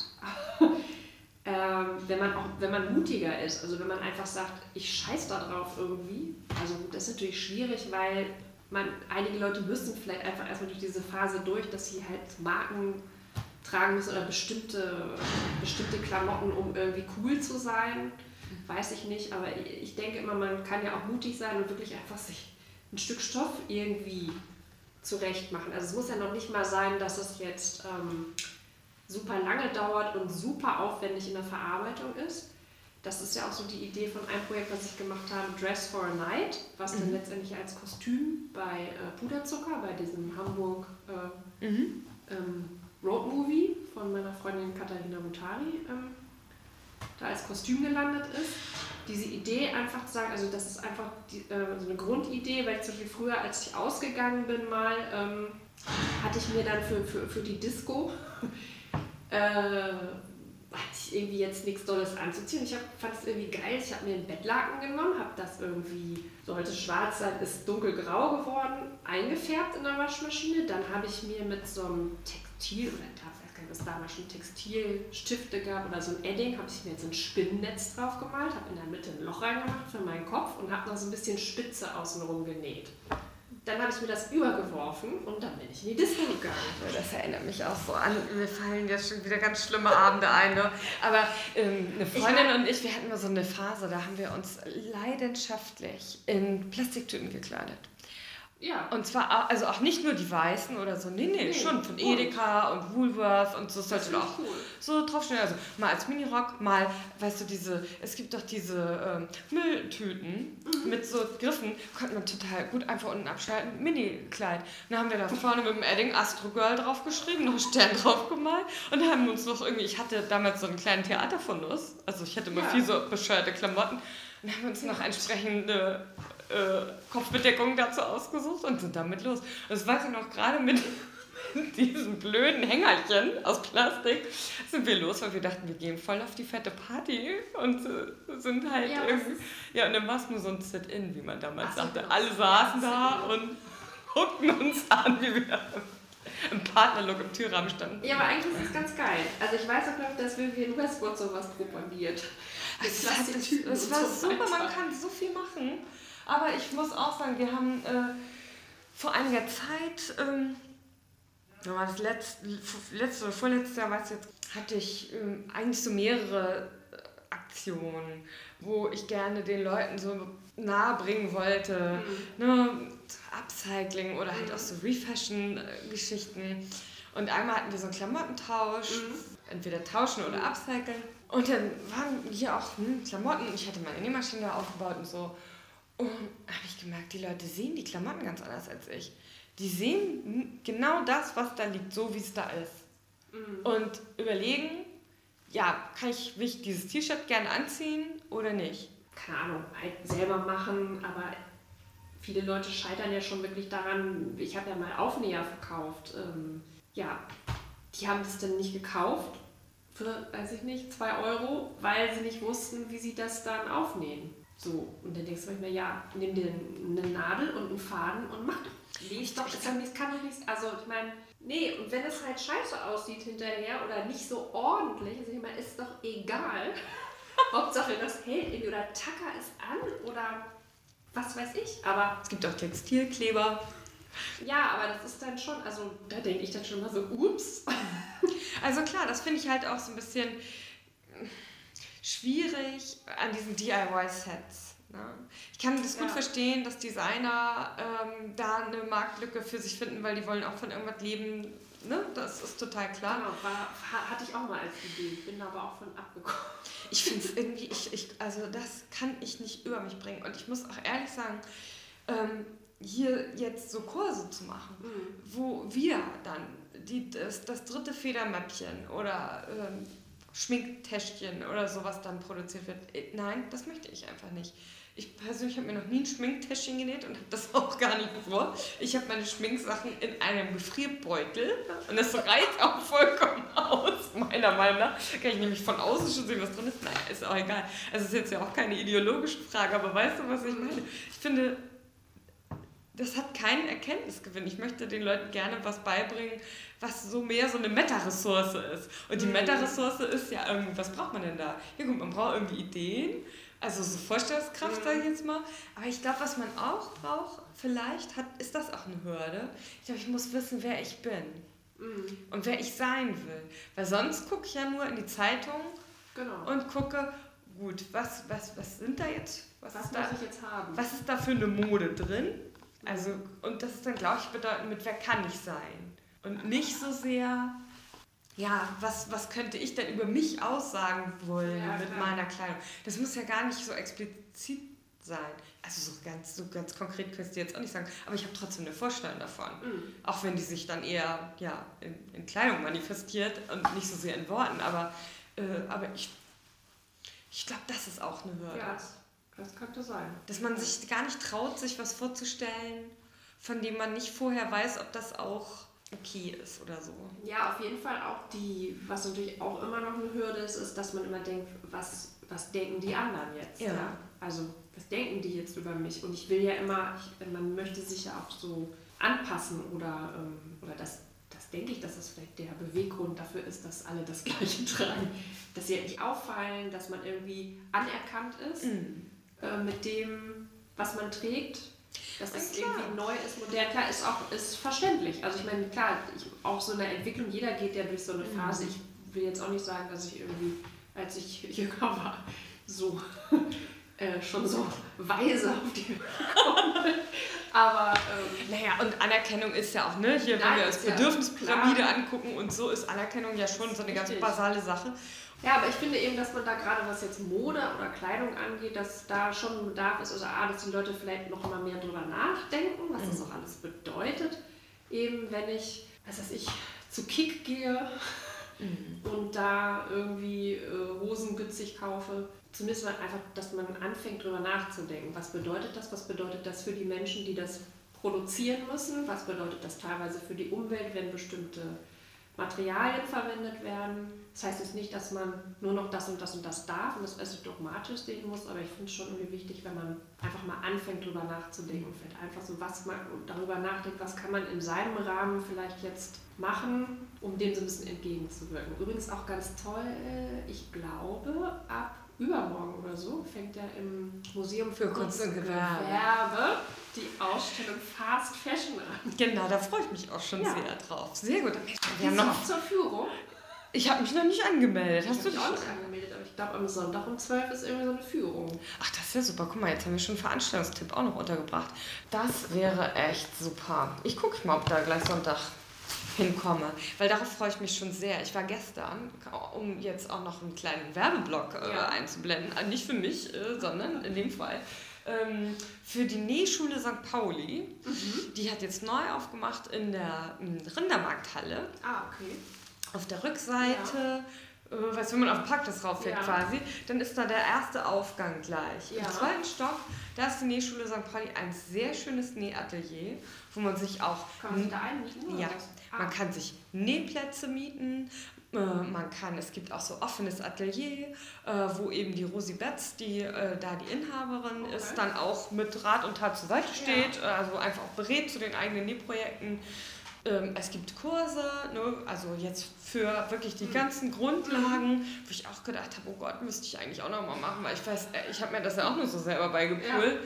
ähm, wenn, man auch, wenn man mutiger ist, also wenn man einfach sagt, ich scheiß da drauf irgendwie, also das ist natürlich schwierig, weil man, einige Leute müssen vielleicht einfach erstmal durch diese Phase durch, dass sie halt Marken tragen müssen oder bestimmte, bestimmte Klamotten, um irgendwie cool zu sein, weiß ich nicht, aber ich denke immer, man kann ja auch mutig sein und wirklich einfach sich ein Stück Stoff irgendwie zurecht machen. Also es muss ja noch nicht mal sein, dass es jetzt ähm, super lange dauert und super aufwendig in der Verarbeitung ist. Das ist ja auch so die Idee von einem Projekt, was ich gemacht habe, Dress for a Night, was dann letztendlich als Kostüm bei äh, Puderzucker, bei diesem Hamburg äh, Mhm. ähm, Road Movie von meiner Freundin Katharina Mutari ähm, da als Kostüm gelandet ist. Diese Idee einfach zu sagen, also das ist einfach die, äh, so eine Grundidee, weil ich zum Beispiel früher, als ich ausgegangen bin mal, ähm, hatte ich mir dann für, für, für die Disco äh, hatte ich irgendwie jetzt nichts Dolles anzuziehen. Ich fand es irgendwie geil. Ich habe mir einen Bettlaken genommen, habe das irgendwie, sollte schwarz sein, ist dunkelgrau geworden, eingefärbt in der Waschmaschine. Dann habe ich mir mit so einem Textil, oder ich weiß gar nicht, ob es damals schon Textilstifte gab oder so ein Edding, habe ich mir jetzt ein Spinnennetz drauf gemalt, habe in der Mitte ein Loch reingemacht für meinen Kopf und habe noch so ein bisschen Spitze außenrum genäht. Dann habe ich mir das übergeworfen und dann bin ich in die Disco gegangen. Das erinnert mich auch so an, mir fallen jetzt schon wieder ganz schlimme Abende ein. Ne? Aber ähm, eine Freundin und ich, wir hatten mal so eine Phase, da haben wir uns leidenschaftlich in Plastiktüten gekleidet. Ja. Und zwar, also auch nicht nur die weißen oder so, nee, nee, Nee, schon von bunt. Edeka und Woolworth und so, das sollte finde auch cool. so draufstehen. Also mal als Minirock, mal, weißt du, diese, es gibt doch diese ähm, Mülltüten Mhm. mit so Griffen, konnte man total gut einfach unten abschalten, Mini-Kleid. Dann haben wir da vorne mit dem Edding Astro Girl draufgeschrieben, noch einen Stern drauf gemalt und haben uns noch irgendwie, ich hatte damals so einen kleinen Theaterfundus, also ich hatte immer Ja. viel so bescheuerte Klamotten und haben uns noch entsprechende Kopfbedeckung dazu ausgesucht und sind damit los. Und das weiß ich noch gerade mit diesem blöden Hängerchen aus Plastik sind wir los, weil wir dachten, wir gehen voll auf die fette Party und äh, sind halt Ja, irgendwie. Ja, und dann war es nur so ein Sit-In, wie man damals Ach sagte. genau. Alle saßen da und guckten uns an, wie wir im Partnerlook im Türrahmen standen. Ja, aber eigentlich ist es ganz geil. Also ich weiß auch noch, dass Vivian Westwood sowas propagiert. Es, Plastiktüten es und war super, man kann so viel machen. Aber ich muss auch sagen, wir haben äh, vor einiger Zeit, ähm, war das letzte, letzte oder vorletztes Jahr, weiß jetzt, hatte ich ähm, eigentlich so mehrere äh, Aktionen, wo ich gerne den Leuten so nahe bringen wollte. Ne, Upcycling oder halt auch so Refashion-Geschichten. Und einmal hatten wir so einen Klamottentausch. entweder tauschen oder upcyclen. Und dann waren hier auch hm, Klamotten. Ich hatte meine Nähmaschine da aufgebaut und so. Und habe ich gemerkt, die Leute sehen die Klamotten ganz anders als ich. Die sehen genau das, was da liegt, so wie es da ist. Mhm. Und überlegen, ja, kann ich, will ich dieses T-Shirt gerne anziehen oder nicht? Keine Ahnung, halt selber machen, aber viele Leute scheitern ja schon wirklich daran, ich habe ja mal Aufnäher verkauft. Ähm, ja, die haben das dann nicht gekauft für, weiß ich nicht, zwei Euro, weil sie nicht wussten, wie sie das dann aufnähen. So, und dann denkst du manchmal, ja, nimm dir eine Nadel und einen Faden und mach doch. Lies doch, das kann, das kann doch nicht, also ich meine, nee, und wenn es halt scheiße aussieht hinterher oder nicht so ordentlich, also ich meine, ist doch egal. Hauptsache, das hält irgendwie oder Tacker es an oder was weiß ich. Aber es gibt auch Textilkleber. Ja, aber das ist dann schon, also da denke ich dann schon mal so, ups. Also klar, das finde ich halt auch so ein bisschen schwierig an diesen DIY-Sets. Ne? Ich kann das gut ja. verstehen, dass Designer ähm, da eine Marktlücke für sich finden, weil die wollen auch von irgendwas leben. Ne? Das ist total klar. Genau, war, hatte ich auch mal als Idee, bin aber auch von abgekommen. Ich finde es irgendwie, ich, ich, also das kann ich nicht über mich bringen. Und ich muss auch ehrlich sagen, ähm, hier jetzt so Kurse zu machen, mhm. wo wir dann die, das, das dritte Federmäppchen oder ähm, Schminktäschchen oder sowas dann produziert wird. Äh, nein, das möchte ich einfach nicht. Ich persönlich habe mir noch nie ein Schminktäschchen genäht und habe das auch gar nicht vor. Ich habe meine Schminksachen in einem Gefrierbeutel und das reicht auch vollkommen aus, meiner Meinung nach. Kann ich nämlich von außen schon sehen, was drin ist. Naja, ist auch egal. Also ist jetzt ja auch keine ideologische Frage, aber weißt du, was ich meine? Ich finde, das hat keinen Erkenntnisgewinn. Ich möchte den Leuten gerne was beibringen, was so mehr so eine Meta-Ressource ist. Und die mhm. Meta-Ressource ist ja irgendwie, was braucht man denn da? Ja gut, man braucht irgendwie Ideen, also so Vorstellungskraft, mhm. sage ich jetzt mal. Aber ich glaube, was man auch braucht, vielleicht hat, ist das auch eine Hürde. Ich glaube, ich muss wissen, wer ich bin. Mhm. Und wer ich sein will. Weil sonst gucke ich ja nur in die Zeitung genau. und gucke, gut, was, was, was sind da jetzt? Was, was muss da, ich jetzt haben? Was ist da für eine Mode drin? Also, und das ist dann, glaube ich, bedeutend mit, wer kann ich sein? Und nicht so sehr, ja, was, was könnte ich denn über mich aussagen wollen ja, mit meiner Kleidung? Das muss ja gar nicht so explizit sein. Also so ganz, so ganz konkret könntest du jetzt auch nicht sagen, aber ich habe trotzdem eine Vorstellung davon. Mhm. Auch wenn die sich dann eher ja, in, in Kleidung manifestiert und nicht so sehr in Worten. Aber, äh, aber ich, ich glaube, das ist auch eine Hürde. Ja. Das könnte sein. Dass man sich gar nicht traut, sich was vorzustellen, von dem man nicht vorher weiß, ob das auch okay ist oder so. Ja, auf jeden Fall auch die, was natürlich auch immer noch eine Hürde ist, ist, dass man immer denkt, was, was denken die anderen jetzt? Ja. ja? Also, was denken die jetzt über mich? Und ich will ja immer, ich, man möchte sich ja auch so anpassen oder, ähm, oder das, das denke ich, dass das vielleicht der Beweggrund dafür ist, dass alle das Gleiche tragen. Dass sie nicht auffallen, dass man irgendwie anerkannt ist. Mhm äh, mit dem, was man trägt. Dass das ja, irgendwie neu ist, modern, klar, ist auch ist verständlich. Also ich meine, klar, ich, auch so eine Entwicklung, jeder geht ja durch so eine mhm. Phase. Ich will jetzt auch nicht sagen, dass ich irgendwie, als ich jünger war, so äh, schon so weise auf die komme. Aber ähm, naja, und Anerkennung ist ja auch, ne? Hier, wenn wir als Bedürfnispyramide ja angucken und so ist Anerkennung ja schon so eine ganz basale Sache. Ja, aber ich finde eben, dass man da gerade, was jetzt Mode oder Kleidung angeht, dass da schon ein Bedarf ist, also A, dass die Leute vielleicht noch mal mehr drüber nachdenken, was mhm. das auch alles bedeutet. Eben, wenn ich, was weiß ich, zu Kick gehe mhm. und da irgendwie äh, Hosen günstig kaufe, zumindest mal einfach, dass man anfängt drüber nachzudenken. Was bedeutet das? Was bedeutet das für die Menschen, die das produzieren müssen? Was bedeutet das teilweise für die Umwelt, wenn bestimmte Materialien verwendet werden. Das heißt jetzt nicht, dass man nur noch das und das und das darf und das also dogmatisch sehen muss, aber ich finde es schon irgendwie wichtig, wenn man einfach mal anfängt, darüber nachzudenken und vielleicht einfach so was man darüber nachdenkt, was kann man in seinem Rahmen vielleicht jetzt machen, um dem so ein bisschen entgegenzuwirken. Übrigens auch ganz toll, ich glaube, ab übermorgen oder so fängt ja im Museum für Kunst und Gewerbe, Gewerbe die Ausstellung Fast Fashion an. Genau, da freue ich mich auch schon ja. sehr drauf. Sehr gut. Wir haben noch zur Führung. Ich habe mich noch nicht angemeldet. Hast ich du dich auch nicht angemeldet? Aber ich glaube, am Sonntag um 12 ist irgendwie so eine Führung. Ach, das ist ja super. Guck mal, jetzt haben wir schon einen Veranstaltungstipp auch noch untergebracht. Das wäre echt super. Ich gucke mal, ob da gleich Sonntag hinkomme. Weil darauf freue ich mich schon sehr. Ich war gestern, um jetzt auch noch einen kleinen Werbeblock äh, ja. einzublenden, äh, nicht für mich, äh, sondern in dem Fall ähm, für die Nähschule St. Pauli. Mhm. Die hat jetzt neu aufgemacht in der Rindermarkthalle. Ah, okay. Auf der Rückseite. Ja äh, weißt du, wenn man auf Parkplatz rauffährt ja. quasi, dann ist da der erste Aufgang gleich. Ja. Im zweiten Stock, da ist die Nähschule St. Pauli ein sehr schönes Nähatelier, wo man sich auch... Kann man sich da einmieten? Ja. Man kann sich Nähplätze mieten, äh, man kann, es gibt auch so offenes Atelier, äh, wo eben die Rosi Betz, die äh, da die Inhaberin okay. ist, dann auch mit Rat und Tat zur Seite steht, ja. also einfach auch berät zu den eigenen Nähprojekten. Ähm, es gibt Kurse, ne, also jetzt für wirklich die mhm. ganzen Grundlagen, wo ich auch gedacht habe, oh Gott, müsste ich eigentlich auch nochmal machen, weil ich weiß, ich habe mir das ja auch nur so selber beigepult. Ja.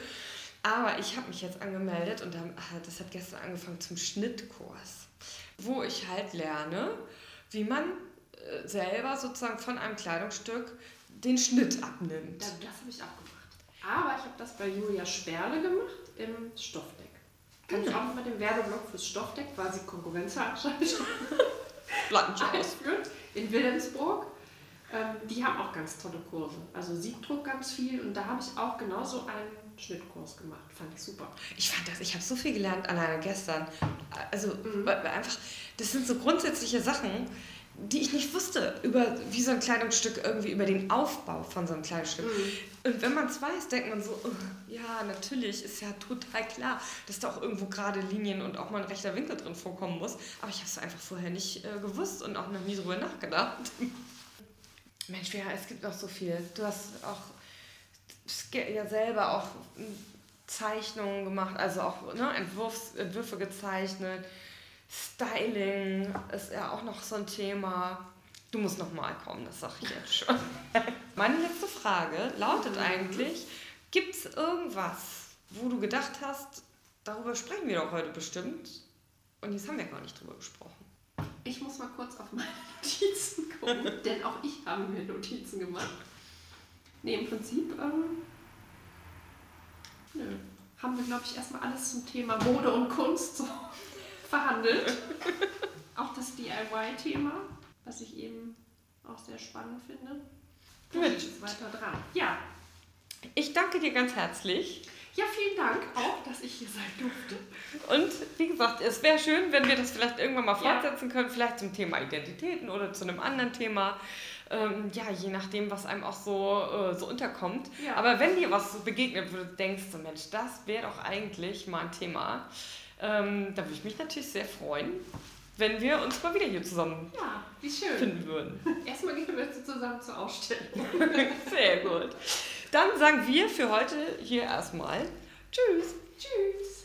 Aber ich habe mich jetzt angemeldet und dann, das hat gestern angefangen zum Schnittkurs, wo ich halt lerne, wie man äh, selber sozusagen von einem Kleidungsstück den Schnitt abnimmt. Ja, das habe ich auch gemacht. Aber ich habe das bei Julia Sperle gemacht im Stoffdeck. Kann ich auch mit dem Werbeblock fürs Stoffdeck quasi Konkurrenzveranstaltung ausführen in Wilhelmsburg. Ähm, die haben auch ganz tolle Kurse. Also Siebdruck ganz viel und da habe ich auch genauso einen Schnittkurs gemacht. Fand ich super. Ich fand das, ich habe so viel gelernt alleine gestern. Also mhm. einfach, das sind so grundsätzliche Sachen, die ich nicht wusste, über wie so ein Kleidungsstück irgendwie über den Aufbau von so einem Kleidungsstück. Mhm. Und wenn man es weiß, denkt man so, oh, ja, natürlich, ist ja total klar, dass da auch irgendwo gerade Linien und auch mal ein rechter Winkel drin vorkommen muss. Aber ich habe es einfach vorher nicht äh, gewusst und auch noch nie drüber nachgedacht. Mensch, ja, es gibt noch so viel. Du hast auch ja selber auch Zeichnungen gemacht, also auch ne, Entwurfs, Entwürfe gezeichnet Styling ist ja auch noch so ein Thema. Du musst noch mal kommen, das sage ich jetzt schon. Meine letzte Frage lautet eigentlich, gibt es irgendwas, wo du gedacht hast, darüber sprechen wir doch heute bestimmt und jetzt haben wir gar nicht drüber gesprochen. Ich muss mal kurz auf meine Notizen gucken, denn auch ich habe mir Notizen gemacht. Nee, im Prinzip ähm, nö. haben wir, glaube ich, erstmal alles zum Thema Mode und Kunst so verhandelt. auch das DIY-Thema, was ich eben auch sehr spannend finde. Gut. Weiter dran. Ja. Ich danke dir ganz herzlich. Ja, vielen Dank auch, dass ich hier sein durfte. Und wie gesagt, es wäre schön, wenn wir das vielleicht irgendwann mal fortsetzen ja. können, vielleicht zum Thema Identitäten oder zu einem anderen Thema. Ähm, ja, je nachdem, was einem auch so, äh, so unterkommt. Ja. Aber wenn dir was begegnet, wo du denkst, so Mensch, das wäre doch eigentlich mal ein Thema, ähm, da würde ich mich natürlich sehr freuen, wenn wir uns mal wieder hier zusammen ja, wie schön. finden würden. Erstmal gehen wir zusammen zur Ausstellung. sehr gut. Dann sagen wir für heute hier erstmal Tschüss. Tschüss.